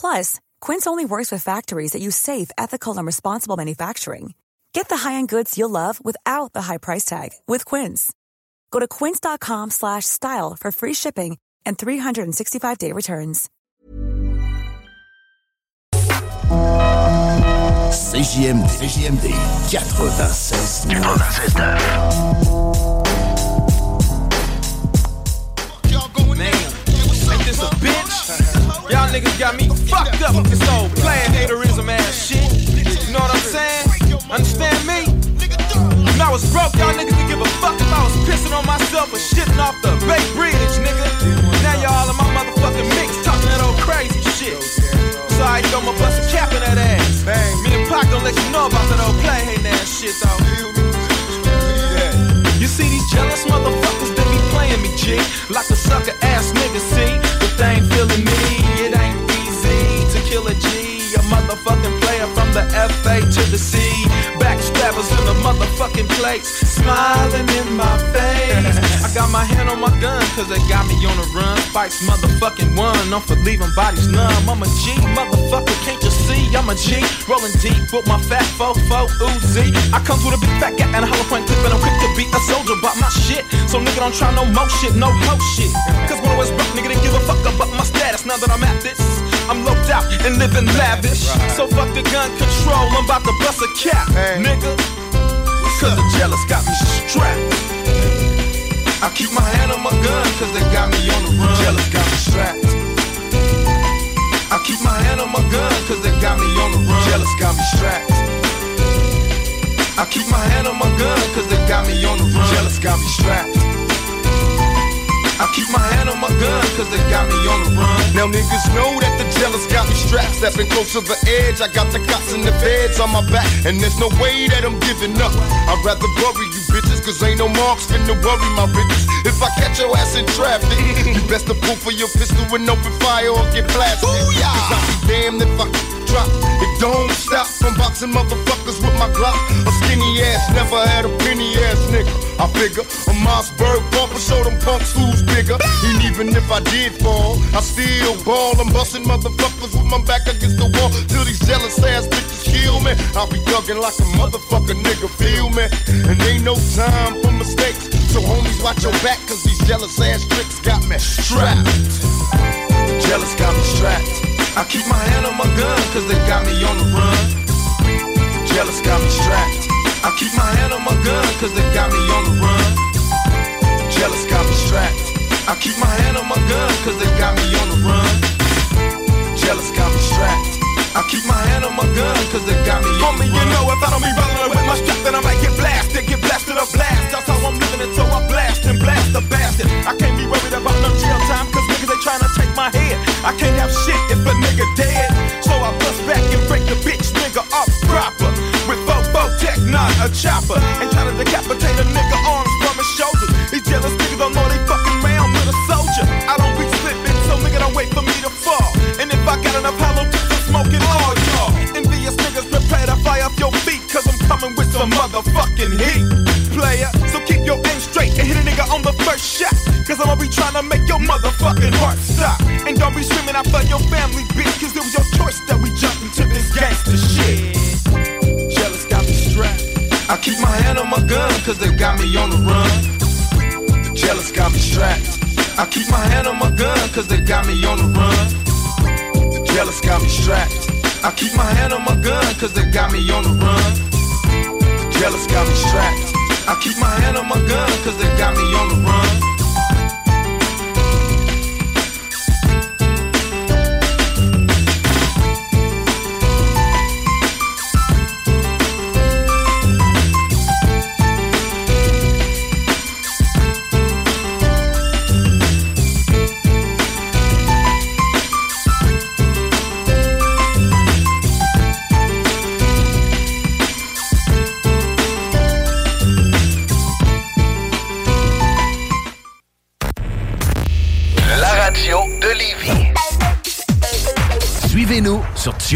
Plus, Quince only works with factories that use safe, ethical, and responsible manufacturing. Get the high-end goods you'll love without the high price tag with Quince. Go to quince.com slash style for free shipping and 365-day returns. CJMD, CJMD 96 Man, ain't this a bitch? Y'all niggas got me fucked up with this old playing haterism ass shit. You know what I'm saying? Understand me? When I was broke, y'all niggas didn't give a fuck if I was pissing on myself or shitting off the Bay Bridge, nigga. Now y'all in my motherfucking mix talking that old crazy shit. So I throw my bust a cap in that ass. Me and Pac don't let you know about that old play hating ass shit though. You see these jealous motherfuckers that be playing me, G. Like a sucker ass nigga, see? But they ain't feeling me. Kill a G. A motherfucking player from the FA to the C. Backstabbers in the motherfucking place. Smiling in my face. I got my hand on my gun, cause they got me on the run. Fights motherfucking one. I'm for leaving bodies numb. I'm a G, motherfucker, can't you see? I'm a G. Rolling deep with my fat fofo Uzi. I come with a big fat gap and a hollow point clip, and I'm quick to be a soldier about my shit. So nigga don't try no more shit, no ho shit. Cause when I was broke, nigga didn't give a fuck about my status. Now that I'm at this, I'm loped out and living lavish. So fuck the gun control, I'm about to bust a cap, nigga. Cause the jealous got me strapped. I keep my hand on my gun, cause they got me on the run. Jealous got me strapped. I keep my hand on my gun, cause they got me on the run. Jealous got me strapped. I keep my hand on my gun, cause they got me on the run. Jealous got me strapped. I keep my hand on my gun, cause they got me on the run. Now niggas know that the jealous got me strapped, stepping close to the edge. I got the cops and the feds on my back, and there's no way that I'm giving up. I'd rather bury you bitches, cause ain't no marks finna worry my riches. If I catch your ass in traffic, you best to pull for your pistol and open fire or get blasted. Cause I'll be damned if I drop. It don't stop from boxing motherfuckers with my Glock. A skinny ass, never had a penny ass nigga. I figure a Mossberg bumper show them punks who's bigger. And even if I did fall, I still ball. I'm busting motherfuckers with my back against the wall till these jealous ass bitches kill me. I'll be thugging like a motherfucker nigga, feel me? And ain't no time for mistakes. So homies, watch your back, cause these jealous ass tricks got me strapped. Jealous got me strapped. I keep my hand on my gun, cause they got me on the run. Jealous got me strapped. I keep my hand on my gun, cause they got me on the run. Jealous got me strapped. I keep my hand on my gun, cause they got me on the run. Jealous got me strapped. I keep my hand on my gun, cause they got me on Homie, you know if I don't be rolling with my strap, then I might get blasted, get blasted or blast. That's how I'm living until I blast and blast the bastard. I can't be worried about no jail time, cause niggas they trying to take my head. I can't have shit if a nigga dead. So I bust back and break the bitch nigga off proper. With fofo tech, not a chopper. And try to decapitate a nigga arms from his shoulders. These jealous niggas don't know they fucking round with a soldier. I don't be slipping, so nigga don't wait for me to fall. And if I got enough hollow I'm smoking all coming with some motherfucking heat. Player, so keep your aim straight and hit a nigga on the first shot. Cause I'ma be trying to make your motherfucking heart stop. And don't be screaming out for your family, bitch, cause it was your choice that we jumped into this gangster shit. Jealous got me strapped. I keep my hand on my gun, cause they got me on the run. Jealous got me strapped. I keep my hand on my gun, cause they got me on the run. Jealous got me strapped. I keep my hand on my gun, cause they got me on the run. Jealous got me strapped. I keep my hand on my gun, cause they got me on the run.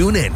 Sur TuneIn.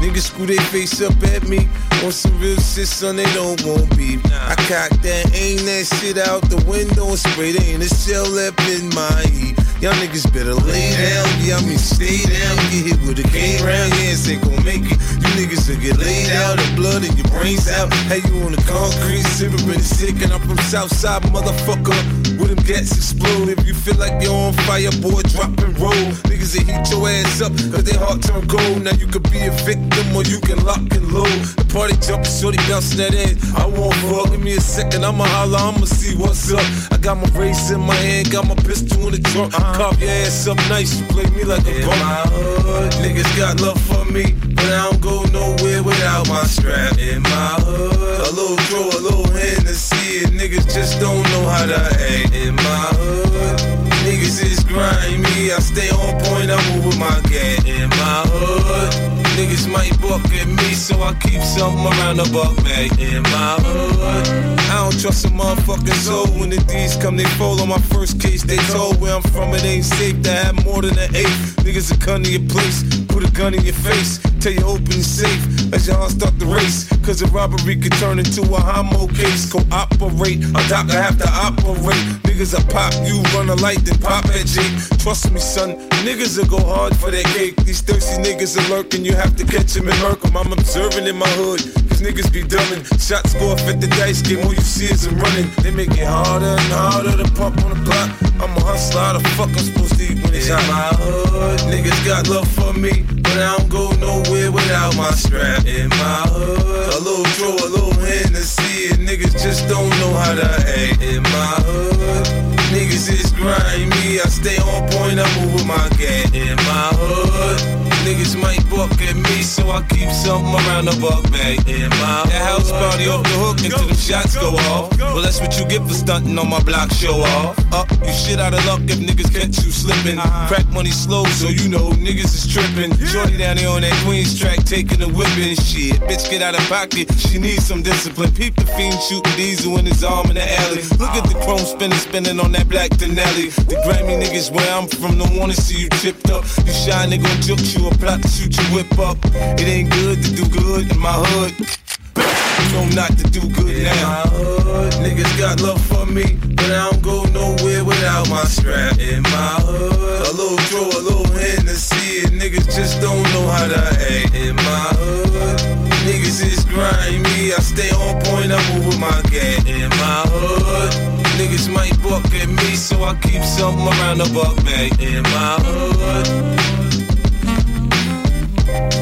Niggas screw their face up at me. On some real shit, son, they don't want beef. I cock that, aim that shit out the window and spray they in the shell left in my heat. Y'all niggas better lay down, yeah, I mean stay down. Get hit with a cane round, yeah, ain't gon' make it. You niggas will get laid out, the blood in your brains out. Hey, you on the concrete, sipping been sick, and I'm from Southside, motherfucker. With them gats explode. If you feel like you're on fire, boy, drop and roll. Niggas they heat your ass up, cause they heart turn cold. Now you could be a victim or you can lock and load. The party jumping, shorty bouncing that ass. I won't fuck, give me a second, I'ma holler, I'ma see what's up. I got my race in my hand, got my pistol in the trunk. Uh-huh. Carve your ass up nice, you play me like a bum. my hood, niggas got love for me, but I don't go nowhere without my strap. In my hood, a little throw, a little And niggas just don't know how to act. In my hood, niggas is grimy, I stay on point, I move with my gang. In my hood. Niggas might buck at me, so I keep something around the buck bag in my hood. I don't trust a motherfucking soul. When the D's come, they fall on my first case. They told where I'm from, it ain't safe to have more than an eighth. Niggas will come to your place, put a gun in your face, tell you open your safe as y'all start the race. Cause a robbery could turn into a homo case. Cooperate, a doctor have to operate. Niggas will pop you, run a light, then pop at Jake. Trust me, son, niggas will go hard for that cake. These thirsty niggas are lurking, you have to catch them and murk 'em. I'm observing in my hood, cause niggas be dumbing. Shots go off at the dice game, all you see is them running. They make it harder and harder to pump on the block. I'm a hustler, how the fuck I'm supposed to out my hood? Niggas got love for me, but I don't go nowhere without my strap. In my hood, a little throw, a little Hennessy, and niggas just don't know how to act. In my hood, niggas is grimy, I stay on point, I move with my gang. In my hood, niggas might buck at me, so I keep something around the buck bag. In my that house party off the hook until the shots go off. Well, that's what you get for stunting on my block, show off. Up, you shit out of luck if niggas catch you slipping. Crack money slow, so you know niggas is tripping. Shorty down there on that Queens track, taking the whipping shit. Bitch, get out of pocket, she needs some discipline. Peep the fiend shooting diesel in his arm in the alley. Look at the chrome spinning, spinning on that black Denali. The Grammy niggas where I'm from don't wanna see you tipped up. You shy nigga juke you plot to shoot your whip up. It ain't good to do good in my hood. You know not to do good now. In My hood, niggas got love for me, but I don't go nowhere without my strap. In my hood, a little throw, a little Hennessy, and niggas just don't know how to act. In my hood, niggas is grimy, I stay on point, I move with my gang. In my hood, niggas might buck at me, so I keep something around the buck bag. In my hood. Bye.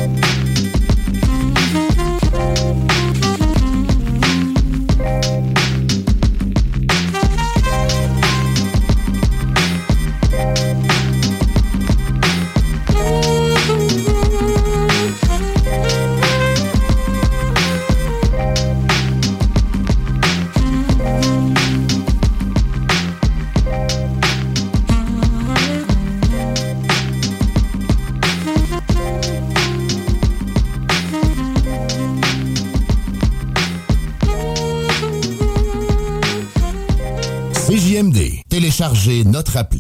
Téléchargez notre appli.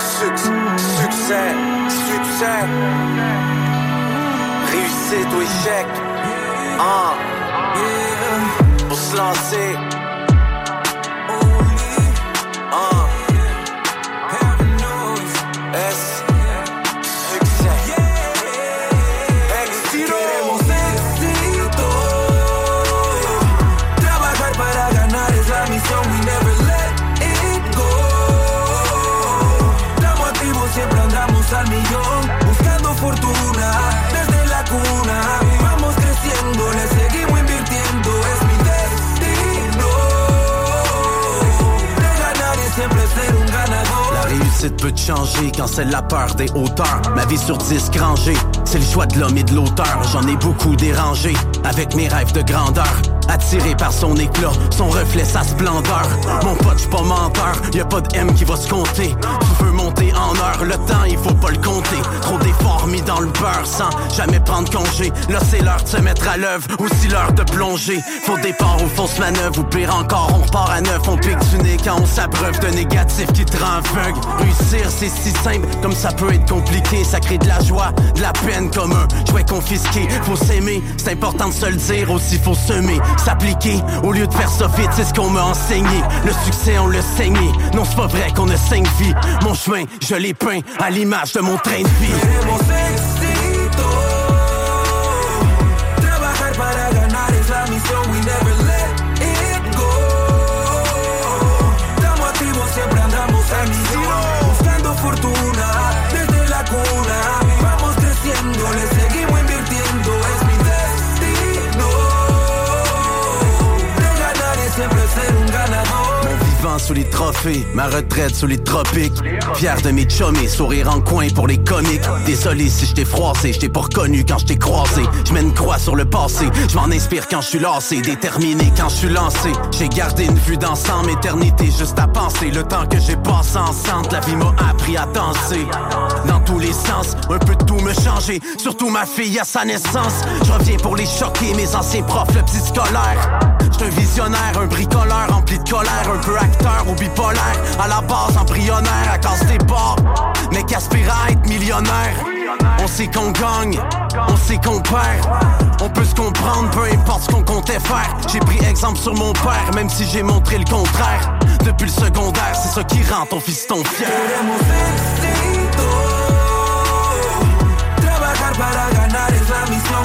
Succès, succès, succès. Réussite ou échec. Ah, pour se lancer. Peut te changer quand c'est la peur des hauteurs. Ma vie sur 10 rangée, C'est le choix de l'homme et de l'auteur, j'en ai beaucoup dérangé avec mes rêves de grandeur. Attiré par son éclat, son reflet, sa splendeur. Mon pote, j'suis pas menteur, y pas de M qui va se compter. En heure, le temps, il faut pas le compter. Trop d'efforts mis dans le beurre sans jamais prendre congé. Là, c'est l'heure de se mettre à l'œuvre, aussi l'heure de plonger. Faut départ ou fausse manœuvre, ou pire encore, on repart à neuf. On pique du nez quand on s'abreuve de négatifs qui te rend aveugle. Réussir, c'est si simple, comme ça peut être compliqué. Ça crée de la joie, de la peine comme un jouet confisqué. Faut s'aimer, c'est important de se le dire, aussi faut semer s'appliquer au lieu de faire ça vite, c'est ce qu'on m'a enseigné. Le succès, on le saigné. Non, c'est pas vrai qu'on a cinq vies. Mon chemin, je l'ai peint à l'image de mon train de vie. Sous les trophées, ma retraite sous les tropiques. Fier de mes chummies, sourire en coin pour les comiques. Désolé si je froissé, je t'ai pas reconnu quand je t'ai croisé. Je mets une croix sur le passé, je m'en inspire quand je suis lassé, déterminé quand je suis lancé. J'ai gardé une vue d'ensemble, éternité juste à penser. Le temps que j'ai passé ensemble, la vie m'a appris à danser. Dans tous les sens, un peu de tout me changer. Surtout ma fille à sa naissance. Je reviens pour les choquer, mes anciens profs, le petit scolaire. J'suis un visionnaire, un bricoleur rempli de colère, un peu acteur ou bipolaire. À la base, embryonnaire, à casse des bords. Mais qu'aspire à être millionnaire? On sait qu'on gagne, on sait qu'on perd. On peut se comprendre, peu importe ce qu'on comptait faire. J'ai pris exemple sur mon père, même si j'ai montré le contraire. Depuis le secondaire, c'est ça qui rend ton fier. Es la misión,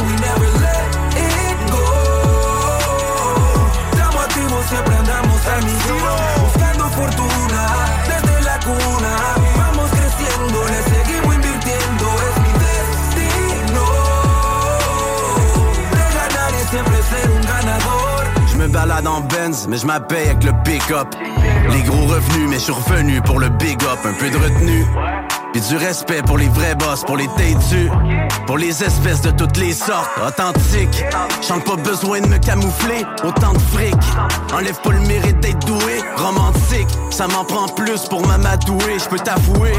balade en Benz, mais je m'appelle avec le pick-up. Les gros revenus, mais je suis revenu pour le big up. Un peu de retenue. Puis du respect pour les vrais boss, pour les têtus. Pour les espèces de toutes les sortes, authentiques. J'en pas besoin de me camoufler, autant de fric. Enlève pas le mérite d'être doué, romantique. Ça m'en prend plus pour m'amadouer, je peux t'avouer.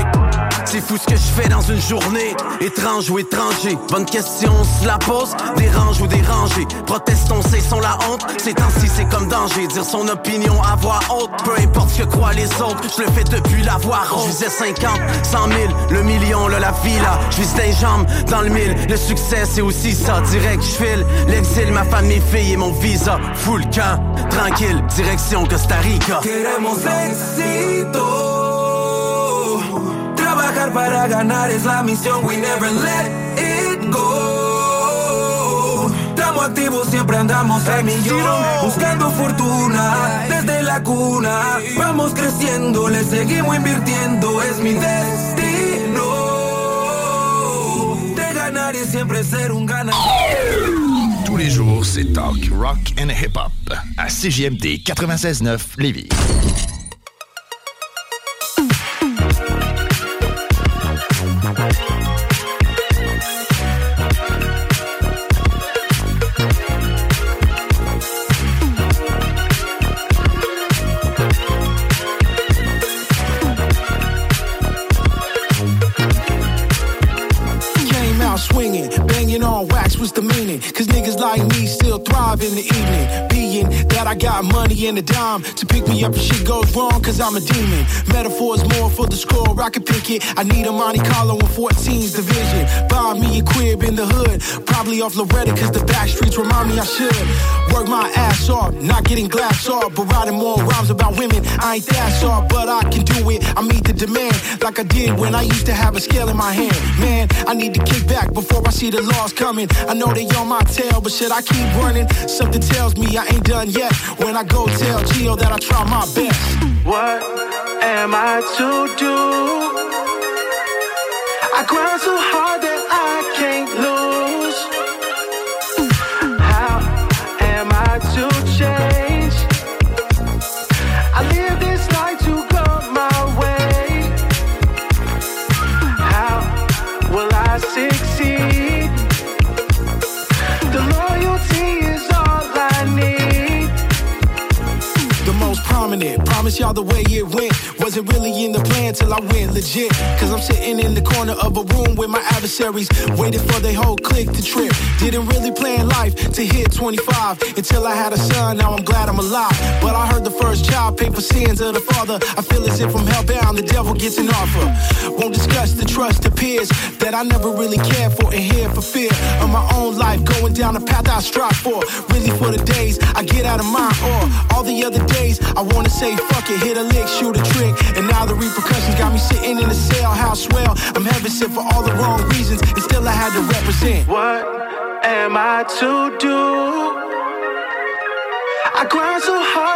C'est fou ce que je fais dans une journée, étrange ou étranger. Bonne question, on la pose, dérange ou dérangé. Protestons, c'est son la honte, ces temps-ci c'est comme danger. Dire son opinion à voix haute, peu importe ce que croient les autres. Je le fais depuis la voix haute. Je visais 50, 100 000, le million, là, la villa. Je vise des jambes dans le mille. Le succès c'est aussi ça, direct je file. L'exil, ma femme, mes filles et mon visa. Full camp, tranquille, direction Costa Rica. Trabajar para ganar es la misión, we never let it go. Estamos activos, siempre andamos al millón. Buscando fortuna desde la cuna. Vamos creciendo, le seguimos invirtiendo, es mi destino. De ganar y siempre ser un ganador. Tous les jours, c'est talk, rock and hip-hop à CJMD 96.9 Lévis. 40 and a dime to pick me up if shit goes wrong, cause I'm a demon. Metaphors more for the score, I can pick it. I need a Monte Carlo in 14's division. Buy me a crib in the hood, probably off Loretta, cause the back streets remind me I should. Work my ass off, not getting glass off, but writing more rhymes about women. I ain't that soft, but I can do it. I meet the demand like I did when I used to have a scale in my hand. Man, I need to kick back before I see the laws coming. I know they on my tail, but should I keep running? Something tells me I ain't done yet. When I go tell Gio that I try my best. What am I to do? I grind so hard promise y'all the way it went wasn't really in the plan till I went legit. Cause I'm sitting in the corner of a room with my adversaries, waiting for their whole clique to trip. Didn't really plan life to hit 25 until I had a son. Now I'm glad I'm alive. But I heard the first child pay for sins of the father. I feel as if I'm hellbound, the devil gets an offer. Won't discuss the trust of peers that I never really cared for and here for fear of my own life going down the path I strive for. Really for the days I get out of my or all the other days I wanna say fuck it, hit a lick, shoot a trick, and now the repercussions got me sitting in a cell house. Well, I'm heaven sent for all the wrong reasons, and still I had to represent. What am I to do? I grind so hard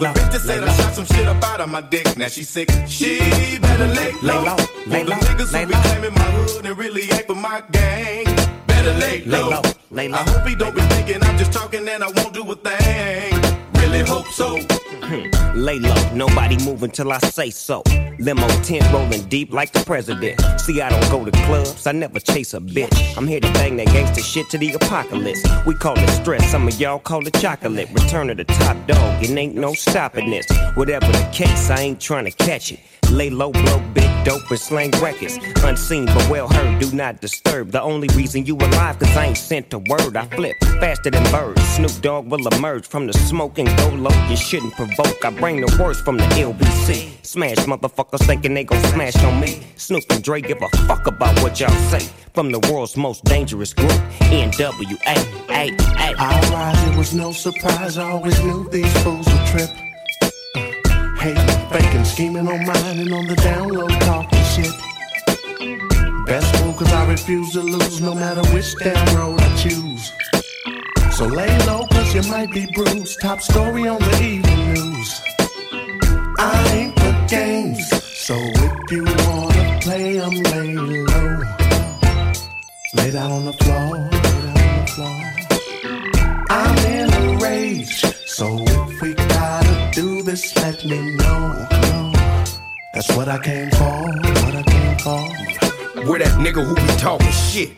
The low, bitch that said lay I shot some shit up out of my dick, now she sick, she better lay low. Lay low, lay low, niggas lay who be claiming my hood and really ain't for my gang, better lay Lay low. low, lay low, I hope he don't be thinking I'm just talking and I won't do a thing. Really hope so. Hmm. Lay low, nobody move until I say so. Limo tent rolling deep like the president. See, I don't go to clubs, I never chase a bitch. I'm here to bang that gangster shit to the apocalypse. We call it stress, some of y'all call it chocolate. Return of the top dog, it ain't no stopping this. Whatever the case, I ain't trying to catch it. Lay low, blow big dope and slang records. Unseen but well heard, do not disturb. The only reason you alive, cause I ain't sent a word. I flip faster than birds. Snoop Dogg will emerge from the smoke and go low. You shouldn't provoke. I bring the worst from the LBC. Smash motherfuckers thinking they gon' smash on me. Snoop and Dre give a fuck about what y'all say. From the world's most dangerous group, NWA. I rise, it was no surprise. I always knew these fools would trip. Hating, faking, scheming on mine and on the download talking shit. Best move, cause I refuse to lose no matter which damn road I choose. So lay low, cause you might be bruised. Top story on the evening news. I ain't for games, so if you wanna play, I'm lay low. Lay down on the floor, lay down on the floor. I'm in a rage, so if we this, let me know. That's what I came for, what I came for. Where that nigga who be talking shit?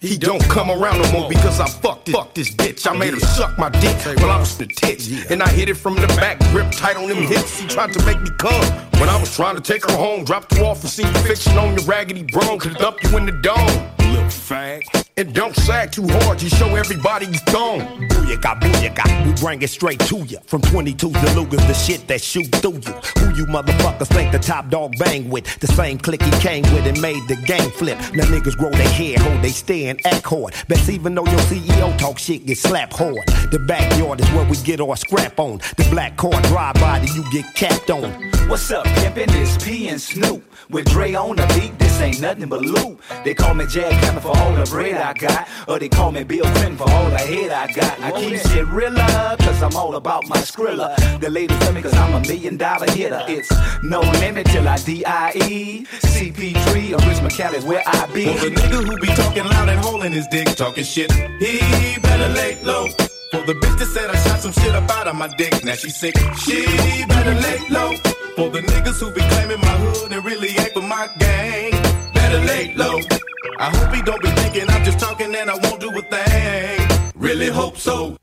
He don't come around no more because I fucked it. Fuck this bitch. I made her suck my dick while I was the tits. And I hit it from the back, grip tight on them hips. He tried to make me come. When I was trying to take her home, dropped her off and see you fiction on your raggedy bro. Could dump you in the dome. Little fag. And don't sag too hard, you show everybody you thong. Booyaka, booyaka, we bring it straight to you. From 22 Delugas, the shit that shoot through you. Who you motherfuckers think the top dog bang with? The same clique he came with and made the game flip. Now niggas grow their hair, hold they stay and act hard. Best even though your CEO talk shit, get slapped hard. The backyard is where we get our scrap on. The black car drive by, then you get capped on. What's up, pimpin'? It's P and Snoop. With Dre on the beat, this ain't nothing but loot. They call me Jack Hammer for all the bread I got. Or they call me Bill Clinton for all the head I got. I keep shit realer, cause I'm all about my skrilla. The ladies love me cause I'm a million dollar hitter. It's no limit till I D.I.E. CP3 or Richmond Cali where I be. For the nigga who be talking loud and holding his dick, talking shit, he better lay low. For the bitch that said I shot some shit up out of my dick, now she sick, she better lay low. For the niggas who be claiming my hood and really ain't for my gang, better lay low. I hope he don't be thinking I'm just talking and I won't do a thing. Really hope so.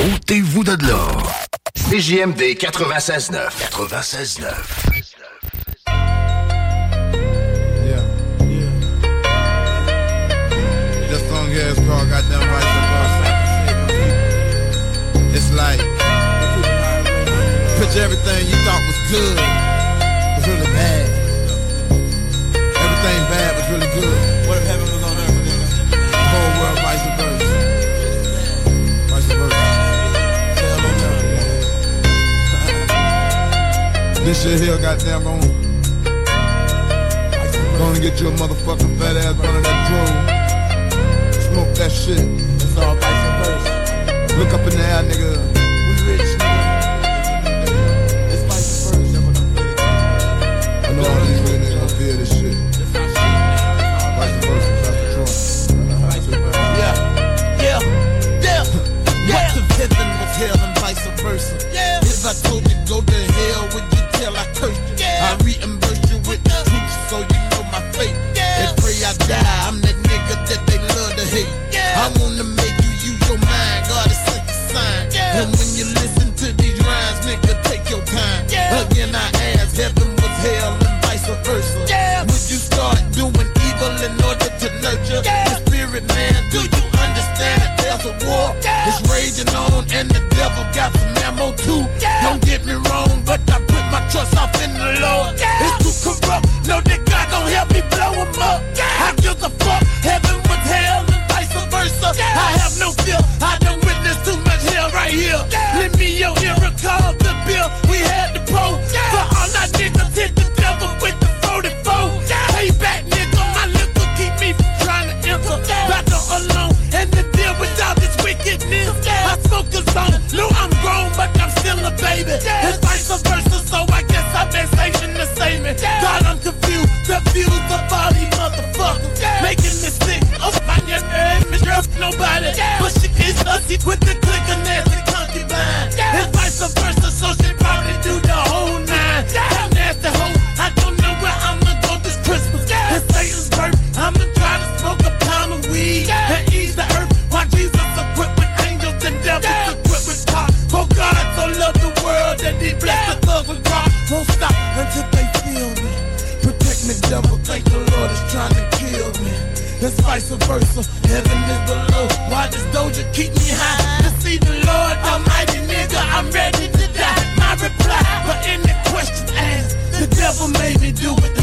Ôtez-vous de là. CJMD 96.9. 96.9. boss. It's like, picture everything you thought was good was really bad. Everything bad was really good. What if heaven was on earth? The whole world vice versa. Vice versa. This shit here, goddamn, on. Gonna get you a motherfucking fat ass under that drone smoke that shit. It's all vice versa. Look up in the air, nigga. We rich, nigga. It's vice versa. I know all these niggas gonna feel this shit. Vice versa. Yeah, yeah, yeah. yeah. What if heaven was hell and vice versa? Yeah. If I told you go to hell, would you tell I cursed you? Yeah. I reimburse you with the truth so you know my fate. Yeah. And pray I die. I'm trust off in the Lord. It's too corrupt. No, that God gon' help me blow him up. I give a fuck. with the vice versa. Heaven is the low. Why does Doja keep me high? To see the Lord Almighty, nigga, I'm ready to die. My reply, for any question asked, the devil made me do it.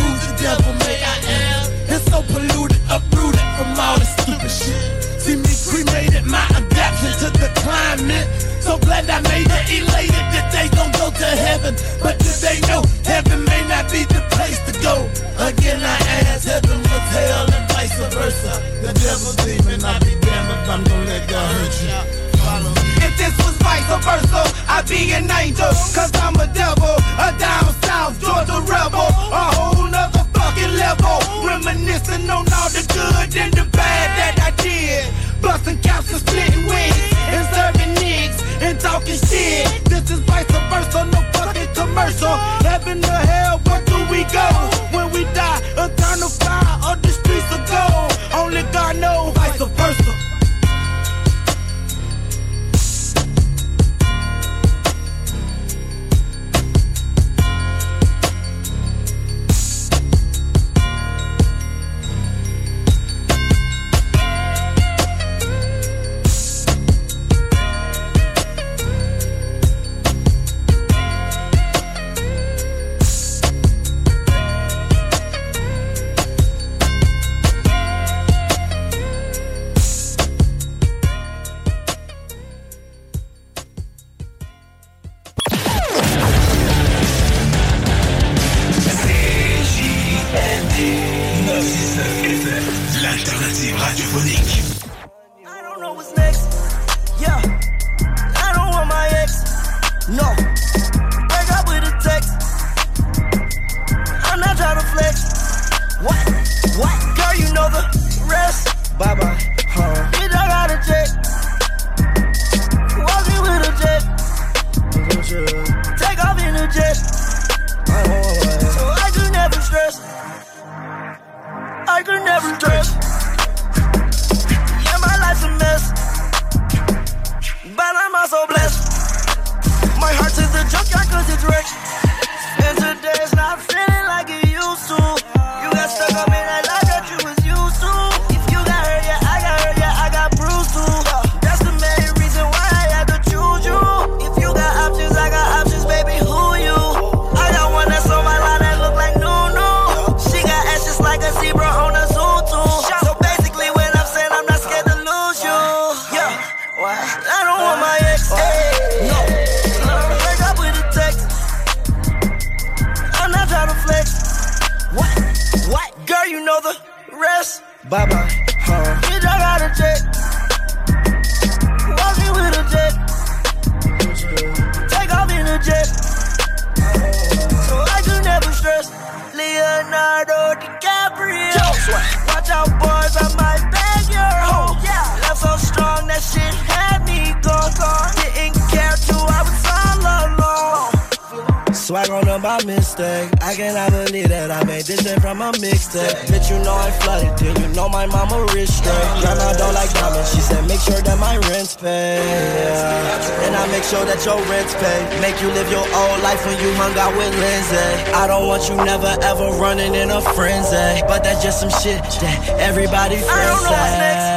Mixtape. Bitch, you know I flooded. Then you know my mama rich straight. Grandma don't like diamonds. She said, make sure that my rent's paid. Yeah. And I make sure that your rent's paid. Make you live your old life when you hung out with Lindsay. I don't want you never ever running in a frenzy. But that's just some shit that everybody friends I don't know what's next.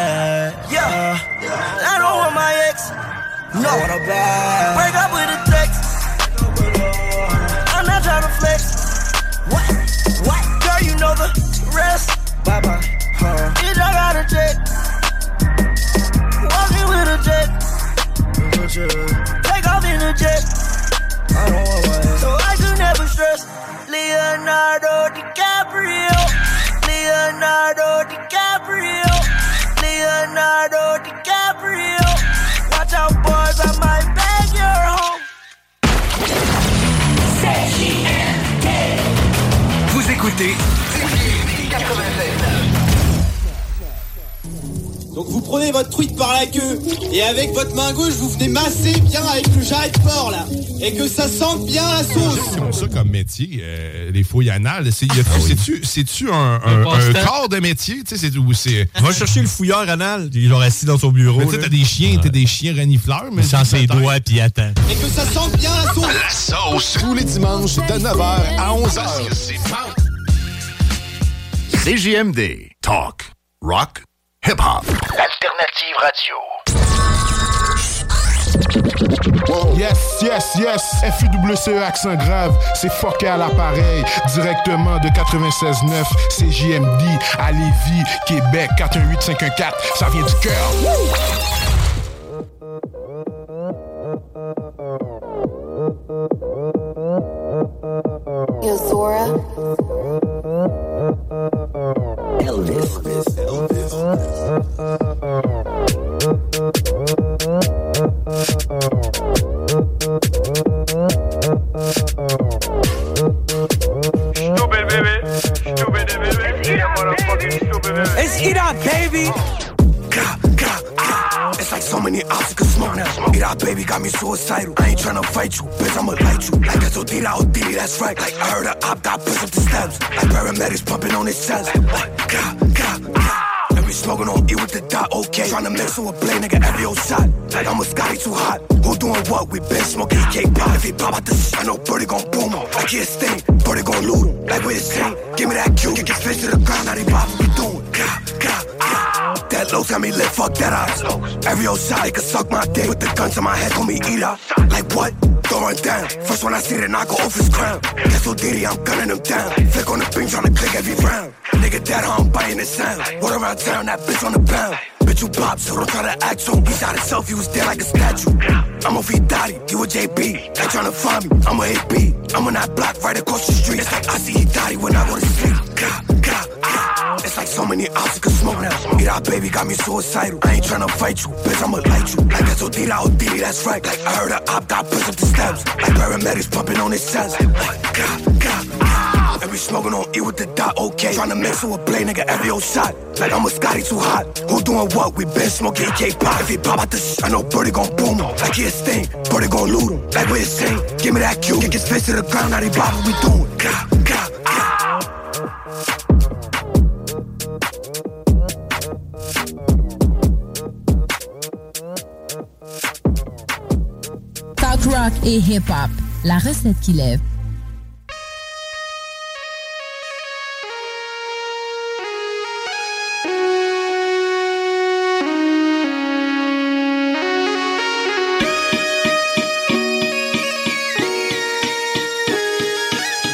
Yeah. I don't want my ex. No. Break up with a text. I'm not trying to flex. What? Rest. Bye bye. Huh. Bitch, I got a jet. Walking with a jet. Take off in a jet. I don't want my ex. So I could never stress. Leonardo DiCaprio. Leonardo DiCaprio. Leonardo DiCaprio. Watch out, boys, I might bag your home. Vous écoutez Donc vous prenez votre truite par la queue et avec votre main gauche vous venez masser bien avec le jarret de porc là et que ça sente bien la sauce. Ils ont ça comme métier, euh, les fouilles anales. C'est- y a- C'est-tu c'est-tu un, un, Un corps de métier? Tu sais, c'est où c'est. Va chercher le fouilleur anal. Il est genre assis dans son bureau. Tu t'as des chiens, t'as des chiens renifleurs, mais. Sans ses doigts, puis attend. Et que ça sente bien la sauce. La sauce. Tous les dimanches de 9h à 11h. CJMD. Talk. Rock. Hip-hop. Alternative Radio. Yes, yes, yes. FUWCE E, accent grave. C'est fucké à l'appareil. Directement de 96.9 CJMD à Lévis, Québec 418-514. Ça vient du cœur. I ain't tryna fight you because I'ma light you. Like a so deal I would be that's right. Like I heard a op got pushed up the steps. Like paramedics pumping on his chest. Like, gah, gah, gah. We smoking on E with the dot, okay. Tryna mix with a play, nigga, every old shot. Like I'm a Scotty too hot. Who doing what? We been smoking EK pop. If he pop out shit, I know Birdie gon' boom he a sting, Birdie gon' loot. Like with his chain, give me that cue. Kick his face to the ground, now they pop, we doing. Gah, gah, gah. That low got me lit, fuck that eyes. Every old he could suck my dick with the gun to my head, call me eater. Like what? Run down. First when I see the knock off his crown. Guess who did he? I'm gunning him down. Flick on the beam, tryna click every round. Nigga dead, how I'm biting the sound. What around town, that bitch on the pound. Bitch, you pop, so don't try to act so. He shot himself, he was dead like a statue. I'm a Vidati, you a JB. They tryna find me, I'm a AB. I'm on that block right across the street. It's like I see Hidati when I go to sleep. It's like so many obstacles smoking out. Eat out, baby, got me suicidal. I ain't tryna fight you, bitch, I'ma light you. Like that's Odila, Odili, that's right. Like I heard a op got pushed up the steps. Like paramedics pumping on his chest. Like, gah, gah, gah. And we smoking on E with the dot, okay. Tryna mix with a play, nigga, every old shot. Like I'm a Scotty too hot. Who doing what? We been smoking EK pop. If he pop out the shit, I know Birdie gon' boom him. Like he a sting, Birdie gon' loot him. Like with his chain, give me that cue. Kick his face to the ground, now they pop what we doing. Gah, gah, gah. Rock et hip-hop. La recette qui lève.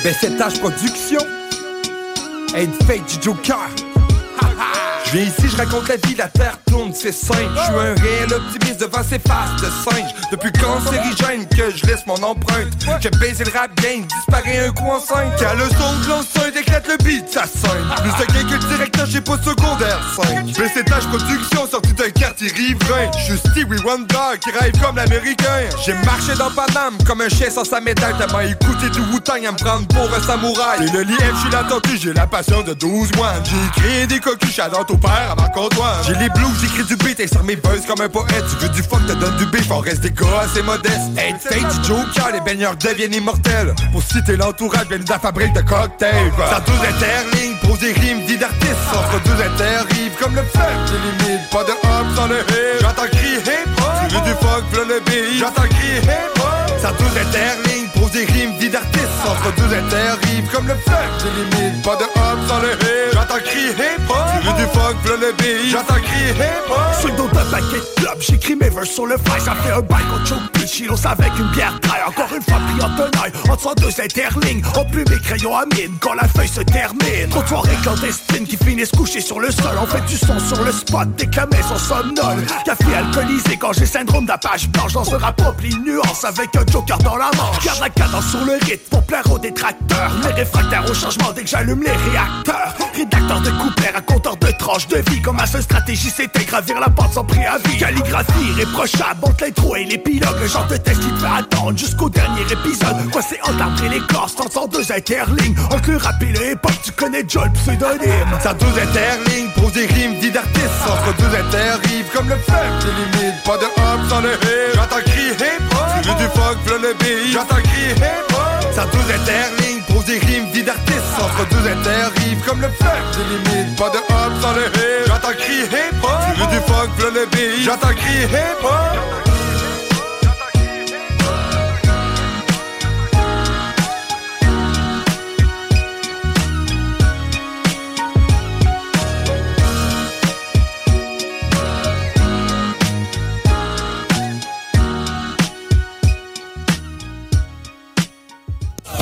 Ben, c'est H Production. Une fake du Joker. Je viens ici, je raconte la vie, la terre tourne, c'est simple. Je suis un réel optimiste devant ces faces de singe. Depuis cancérigène que je laisse mon empreinte? J'ai baisé le rap game, disparaît un coup en cinq. Quand le son de l'enceinte éclate le beat, ça scène. Plus de gain que le directeur, j'ai pas secondaire 5. BCTH production sorti d'un quartier riverain. Je suis Stevie Wonder qui rêve comme l'américain. J'ai marché dans Paname comme un chien sans sa médaille. Tellement écouté du Wu-Tang à me prendre pour un samouraï. Et le lièvre, je suis la tortue, j'ai la passion de 12 mois. J'ai créé des cocus, j'adore au père comptoir. J'ai les blues, j'écris du beat et sur mes buzz comme un poète. Tu veux du fuck, te donne du beef, on reste des gars assez modestes. Hey, fake, Joker, les baigneurs deviennent immortels. Pour citer l'entourage, viennent de la fabrique de cocktails. Ça tous interlignes, pose des rimes, dit d'artistes. Entre deux interrives comme le feu, j'ai limite. Pas de hop sans le hip. J'entends crier hip hop. Tu veux du fuck, v'là le beat. J'entends crier hip hop. Ça tous interlignes, pose des rimes, dit d'artistes. Entre deux interrives comme le feu, j'ai limite. Pas de hop sans le hip. J'entends crier hip hop. Tu veux du fuck, v'là le beat. J'entends crier hip hop. Sur le dos d'un paquet de club, j'écris mes vers sur le fly, ça fait un bail qu'on choke plus chilos avec une bière dry. Encore une fois pris en tenaille, entre deux interlignes, on plus mes crayons à mine quand la feuille se termine. Trop de soirées clandestines qui finissent couchées sur le sol, on fait du son sur le spot, la maison somnole. Café alcoolisé quand j'ai syndrome d'apage blanche, dans ce rap nuances avec un joker dans la manche. Garde la cadence sur le rythme pour plaire aux détracteurs, les réfractaires au changement dès que j'allume les réacteurs. Rédacteur de couplets, raconteur de tranches de vie, comme ma seule stratégie c'était gravir la pente sans préavis. Calligraphie irréprochable entre l'intro et l'épilogue, le genre de test qui te fait attendre jusqu'au dernier épisode. Quoi c'est entre et l'écorce, en deux interlignes, entre le rap et le hip-hop, tu connais Joel pseudonyme. Ça deux interlignes, pose des rimes, dit d'artistes. Entre deux interrives comme le feu, j'ai limite. Pas de hop sans le hip. J'entends crier hip hop. Tu veux du fuck, v'là le beat. J'entends crier hip hop. Ça deux interlignes, pose des rimes, dit d'artistes. Entre deux interrives comme le feu, j'ai limite. Pas de hop sans le hip. J'entends crier hip hop. Tu veux du fuck, v'là le beat. J'entends crier hip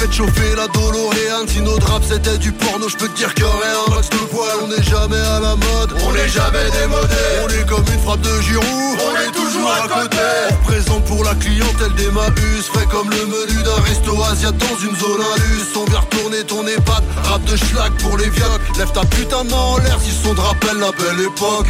Faites chauffer la Doloréane Si notre rap c'était du porno, je peux te dire qu'il y aurait un max de poil. On n'est jamais à la mode, on n'est jamais démodé. On est comme une frappe de Giroud, on est toujours à côté. On représente pour la clientèle des Mabus Fait comme le menu d'un resto asiat dans une zone indus On vient retourner ton EHPAD, rap de schlag pour les viols Lève ta putain de main en l'air si son rappelle la belle époque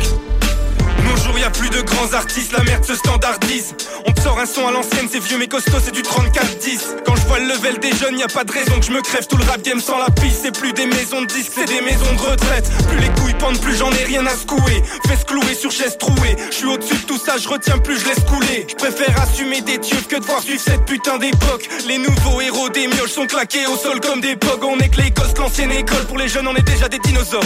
Nos jours, y a plus de grands artistes, la merde se standardise. On te sort un son à l'ancienne, c'est vieux mais costaud, c'est du 34-10. Quand je vois le level des jeunes, y a pas de raison que je me crève tout le rap game sans la piste. C'est plus des maisons de disques, c'est des maisons de retraite. Plus les couilles pendent, plus j'en ai rien à secouer. Fesse clouer sur chaise trouée. Je suis au-dessus de tout ça, je retiens plus, je laisse couler. Je préfère assumer des tubes que de voir suivre cette putain d'époque. Les nouveaux héros des mioches sont claqués au sol comme des pogs. On est que les gosses, l'ancienne école. Pour les jeunes, on est déjà des dinosaures.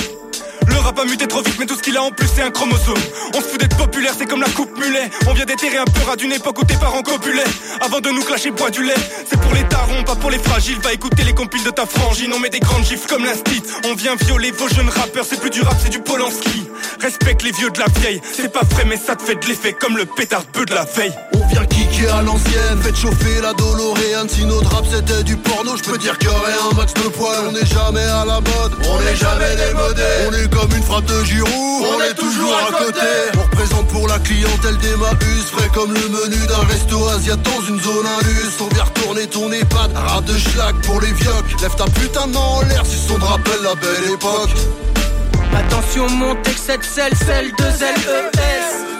Le rap a muté trop vite, mais tout ce qu'il a en plus, c'est un chromosome. On se fout d'être populaire, c'est comme la coupe mulet. On vient déterrer un peu rat d'une époque où tes parents copulaient. Avant de nous clasher, bois du lait. C'est pour les tarons, pas pour les fragiles. Va écouter les compiles de ta frangine. On met des grandes gifles comme l'instit. On vient violer vos jeunes rappeurs, c'est plus du rap, c'est du Polanski. Respecte les vieux de la vieille. C'est pas vrai, mais ça te fait de l'effet comme le pétard peu de la veille. On vient kicker à l'ancienne, faites chauffer la Doloréane Si notre rap c'était du porno, je peux dire qu'il y aurait un max de poil On n'est jamais à la mode, on n'est jamais démodé On est comme une frappe de Giroud, on est toujours à côté. On représente pour la clientèle des Mabus Frais comme le menu d'un resto asiat dans une zone indus On vient retourner ton EHPAD, rap de schlag pour les viocs. Lève ta putain de main en l'air si son rappelle la belle époque. Attention, monte cette selle, celle de LES.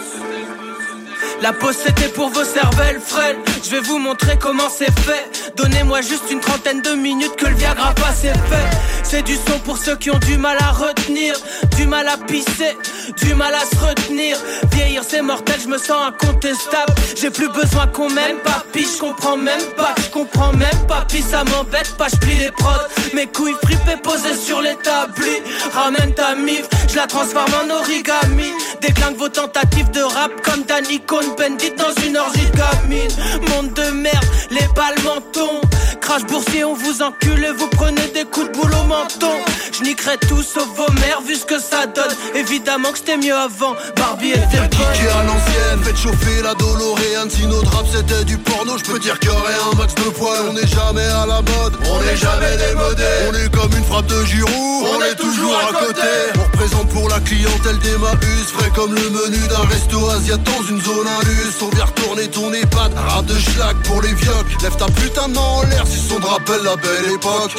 La pause c'était pour vos cervelles frêles. Je vais vous montrer comment c'est fait. Donnez-moi juste une trentaine de minutes que le Viagra passe est fait. C'est du son pour ceux qui ont du mal à retenir. Du mal à pisser, du mal à se retenir. Vieillir c'est mortel, je me sens incontestable. J'ai plus besoin qu'on m'aime pas, pis je comprends même pas. Je comprends même pas, pis ça m'embête pas, je plie les prods. Mes couilles fripées posées sur l'établi Ramène ta mif, je la transforme en origami. Déclingue vos tentatives de rap comme Danny Cohn Bandit dans une orgie de Monde de merde, les balles m'en tombent crash boursier, on vous encule et vous prenez des coups de boule au menton. Je niquerai tout sauf vos mères vu ce que ça donne. Évidemment que c'était mieux avant. Barbie était bonne. à l'ancienne, faites chauffer la Doloréane. Si notre rap c'était du porno, je peux dire qu'il y aurait un max de poils. On n'est jamais à la mode, on n'est jamais démodé. On est comme une frappe de Giroud, on est toujours à côté. On représente pour la clientèle des Mabus Frais comme le menu d'un resto asiatique dans une zone indus On vient retourner ton EHPAD, rap de schlag pour les vieux Lève ta putain de main en l'air si son rappelle la belle époque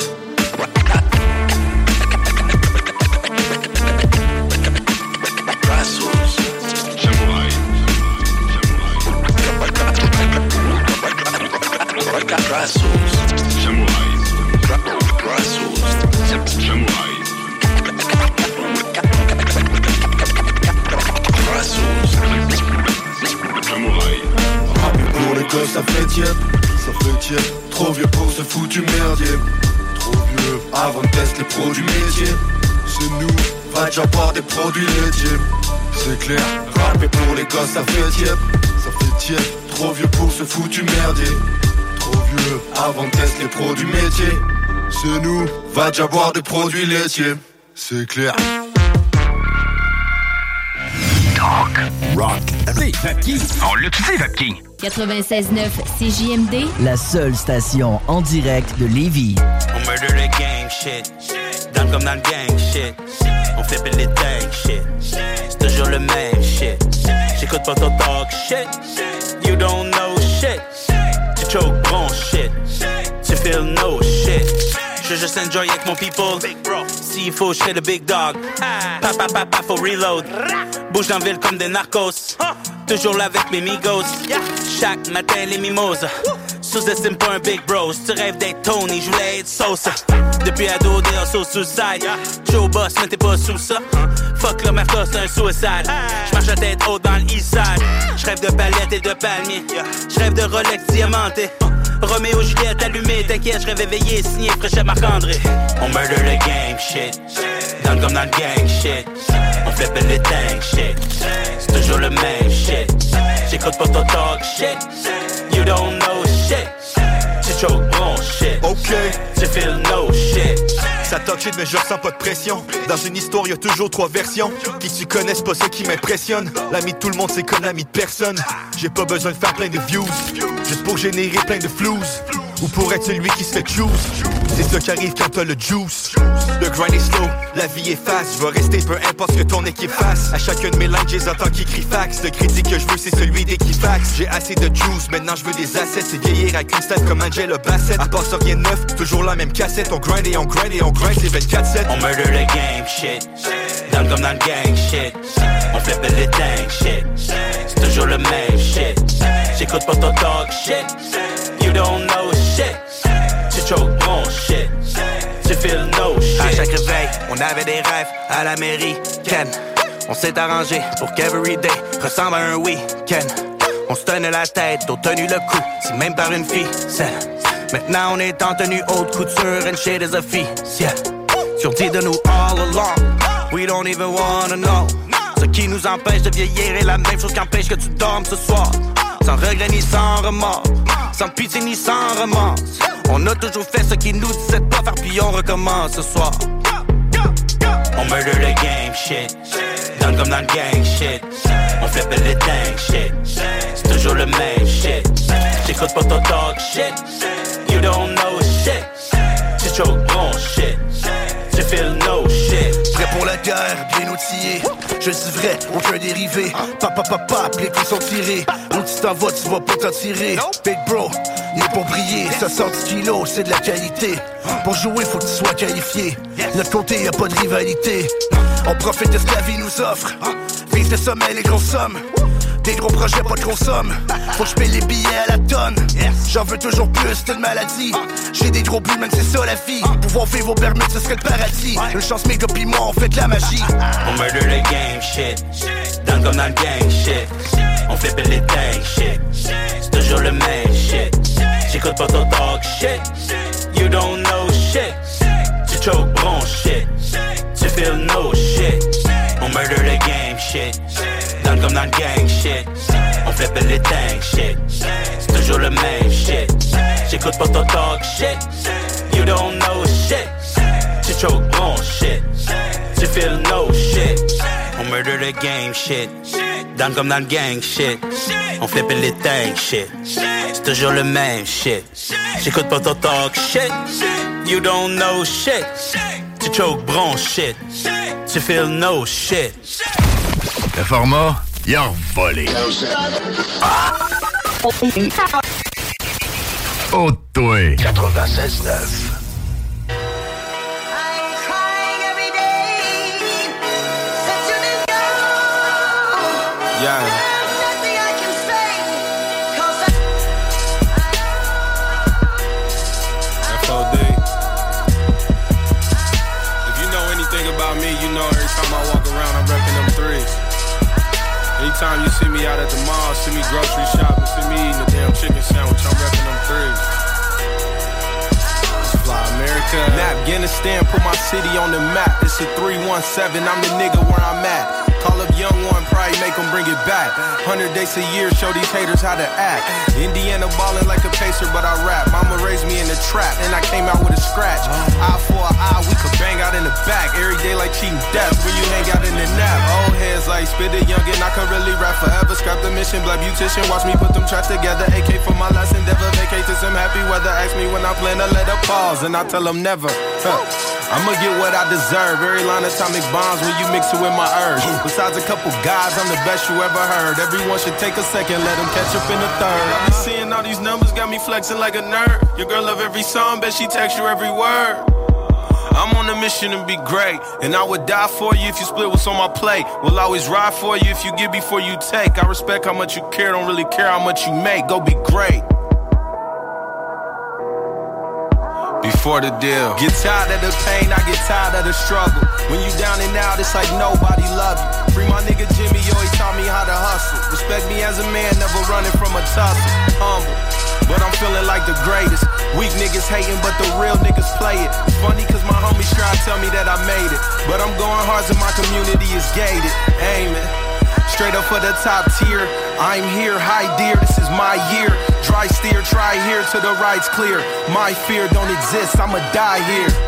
ça fait tiède Ça fait tiède, trop vieux pour ce foutu merdier Trop vieux avant de tester les produits métiers C'est nous, va déjà boire des produits laitiers C'est clair Talk, rock, Vapking. On l'utilise, Vapking. 96.9 CJMD, La seule station en direct de Lévis. On murder the gang shit. Dans comme dans le gang shit. On fait les tank shit. C'est toujours le même shit. J'écoute pas ton talk shit. You don't know shit. Tu choke bon shit. Tu feel no shit. Je juste enjoy avec mon people. S'il faut, je le big dog. Papa, papa, faut reload. Bouge dans la ville comme des narcos. Toujours là avec mes migos. Chaque matin, les mimosas. Sous-estime pas un big bro. Si tu rêves d'être Tony, je voulais être Sosa. Depuis ado, des hustle suicide. Joe boss, mais t'es pas sous ça. Fuck le merco, c'est un suicide. J'marche la tête haute dans l'Eastside. J'rêve de palettes et de palmiers. J'rêve de Rolex diamanté. Roméo Juliette allumé, t'inquiète, je rêve éveillé, signé fraîche Marc-André. On murder the game shit. Dans le comme dans le gang shit. On flippe les tank shit. C'est toujours le même shit. J'écoute pas ton talk shit. You don't know shit. Tu choke bon shit. Ok. Tu feel no shit. Ça talk shit, mais je ressens pas de pression. Dans une histoire, y a toujours trois versions. Qui tu connais, c'est pas ça qui m'impressionne. L'ami de tout le monde, c'est comme l'ami de personne. J'ai pas besoin de faire plein de views. Juste pour générer plein de floues. Ou pour être celui qui se fait choose? C'est ça qui arrive quand t'as le juice. Le grind est slow, la vie est fast. Je vais rester peu importe ce que ton équipe fasse. À chacun de mes lines, j'ai qui crie fax. Le critique que je veux, c'est celui d'Equifax. J'ai assez de juice, maintenant je veux des assets. C'est vieillir avec une style comme Angela Bassett. À part ça, rien de neuf, toujours la même cassette. On grind et on grind et on grind, c'est 24-7. On murder the game shit. Le comme dans le gang shit. On flippe les tank shit. C'est toujours le même shit. J'écoute pas ton talk shit. Don't know shit. Shit. Feel no shit. À chaque réveil, on avait des rêves à l'américaine. On s'est arrangé pour qu'Every Day ressemble à un week-end. On se tenait la tête, on tenu le coup, si même par une fille. Maintenant on est en tenue haute couture and shit is. Yeah. Tu dit de nous all along, we don't even wanna know. Ce qui nous empêche de vieillir est la même chose qu'empêche que tu dormes ce soir. Sans regret ni sans remords, sans pitié ni sans remords. On a toujours fait ce qui nous disait pas faire, puis on recommence ce soir. On murder the game shit. Dans le comme dans le gang shit. On flippe les tank shit. C'est toujours le même shit. J'écoute pas ton talk shit. You don't know shit. Tu choke bon shit. Tu feel no la guerre, bien outillé. Je dis vrai, aucun dérivé. Papa, papa, les coups sont tirés. Où tu t'en vas, tu vas pas t'en tirer. Big bro, il est pour briller. 60 kilos, c'est de la qualité. Pour jouer, faut que tu sois qualifié. Notre côté, y a pas de rivalité. On profite de ce que la vie nous offre. Vise le sommet, les grosses sommes. Des gros projets, pas de gros sommes. Faut que je paye les billets à la tonne. J'en veux toujours plus, c'est une maladie. J'ai des gros buts, même c'est ça la vie. Pouvoir vivre au permis, ce serait le paradis. Une chance, mes gars, moi, on fait de la magie. On murder the game shit. Dans le comme dans le gang shit. On flippe les shit. C'est toujours le même shit. J'écoute pas ton talk shit. You don't know shit. Tu choke bon shit. Tu feel no shit. On murder the game shit. Dans le comme dans le gang shit. On flippe les tank shit. C'est toujours le même shit. J'écoute pas ton talk shit. You don't know shit. Tu choke bon shit. Tu feel no shit. On murder the game shit. Down comme dans le gang shit. On flippe les tanks shit. C'est toujours le même shit. J'écoute pas ton talk shit. You don't know shit. Tu choke bon shit. Tu feel no shit. Le format, il a volé. Oh, toi. 96.9. Yeah. Anytime you see me out at the mall, see me grocery shopping, see me eating a damn chicken sandwich, I'm repping them threes. Fly America. Afghanistan put my city on the map. It's a 317, I'm the nigga where I'm at. Call up young one, probably make them bring it back. 100 days a year, show these haters how to act. Indiana ballin' like a pacer, but I rap. Mama raised me in the trap, and I came out with a scratch. Eye for an eye, we could bang out in the back. Every day like cheating death, when you hang out in the nap. Old heads like spit it young, and I could really rap forever. Scrap the mission, black beautician, watch me put them tracks together. AK for my last endeavor, vacate to some happy weather. Ask me when I plan to let her pause, and I tell them never. Huh. I'ma get what I deserve. Every line atomic bombs when you mix it with my herbs. Besides a couple guys, I'm the best you ever heard. Everyone should take a second, let them catch up in the third. I be seeing all these numbers, got me flexing like a nerd. Your girl love every song, bet she text you every word. I'm on a mission to be great, and I would die for you if you split what's on my plate. Will always ride for you if you give before you take. I respect how much you care, don't really care how much you make. Go be great. Before the deal. Get tired of the pain, I get tired of the struggle. When you down and out, it's like nobody love you. Free my nigga Jimmy, yo, he taught me how to hustle. Respect me as a man, never running from a tussle. Humble. But I'm feeling like the greatest. Weak niggas hating, but the real niggas play it. Funny cause my homies try to tell me that I made it. But I'm going hard so my community is gated. Aiming. Straight up for the top tier. I'm here, high dear, this is my year. Dry steer, try here till the right's clear. My fear don't exist, I'ma die here.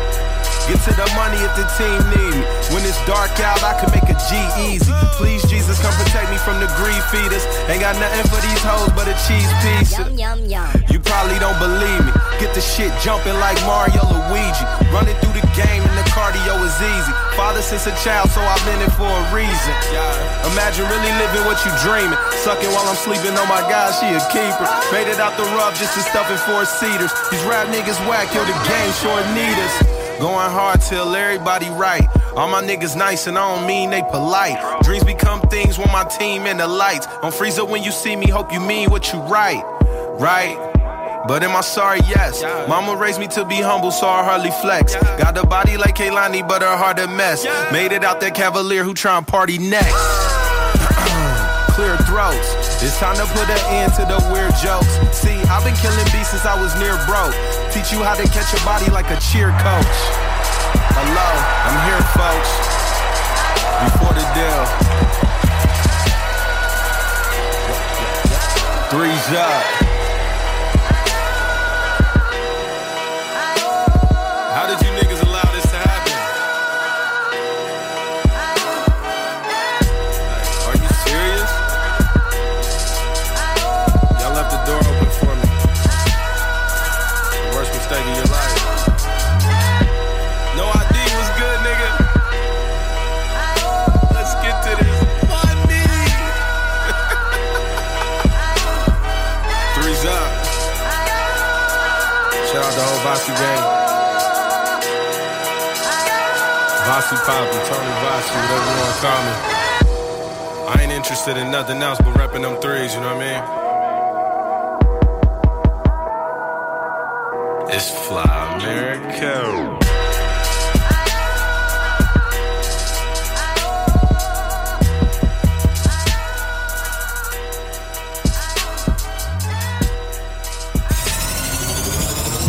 Get to the money if the team need me. When it's dark out, I can make a G easy. Please, Jesus, come protect me from the greed feeders. Ain't got nothing for these hoes but a cheese pizza. Yum, yum, yum. You probably don't believe me. Get the shit jumping like Mario Luigi. Running through the game and the cardio is easy. Father since a child, so I've been it for a reason. Imagine really living what you dreaming. Sucking while I'm sleeping. Oh my God, she a keeper. Made it out the rub just to stuff it four seaters. These rap niggas whack, yo, the game sure need us. Going hard till everybody right. All my niggas nice and I don't mean they polite. Dreams become things when my team in the lights. On freezer when you see me, hope you mean what you write. Right? But am I sorry? Yes. Mama raised me to be humble, so I hardly flex. Got a body like Kehlani, but her heart a mess. Made it out that cavalier who try and party next. Clear throats. It's time to put an end to the weird jokes. See, I've been killing beats since I was near broke. Teach you how to catch a body like a cheer coach. Hello, I'm here, folks. Before the deal. Three's up. Vasi gang. Vasi Poppy, Tony Vasi, whatever you wanna call me. I ain't interested in nothing else but repping them threes, you know what I mean? It's Fly America.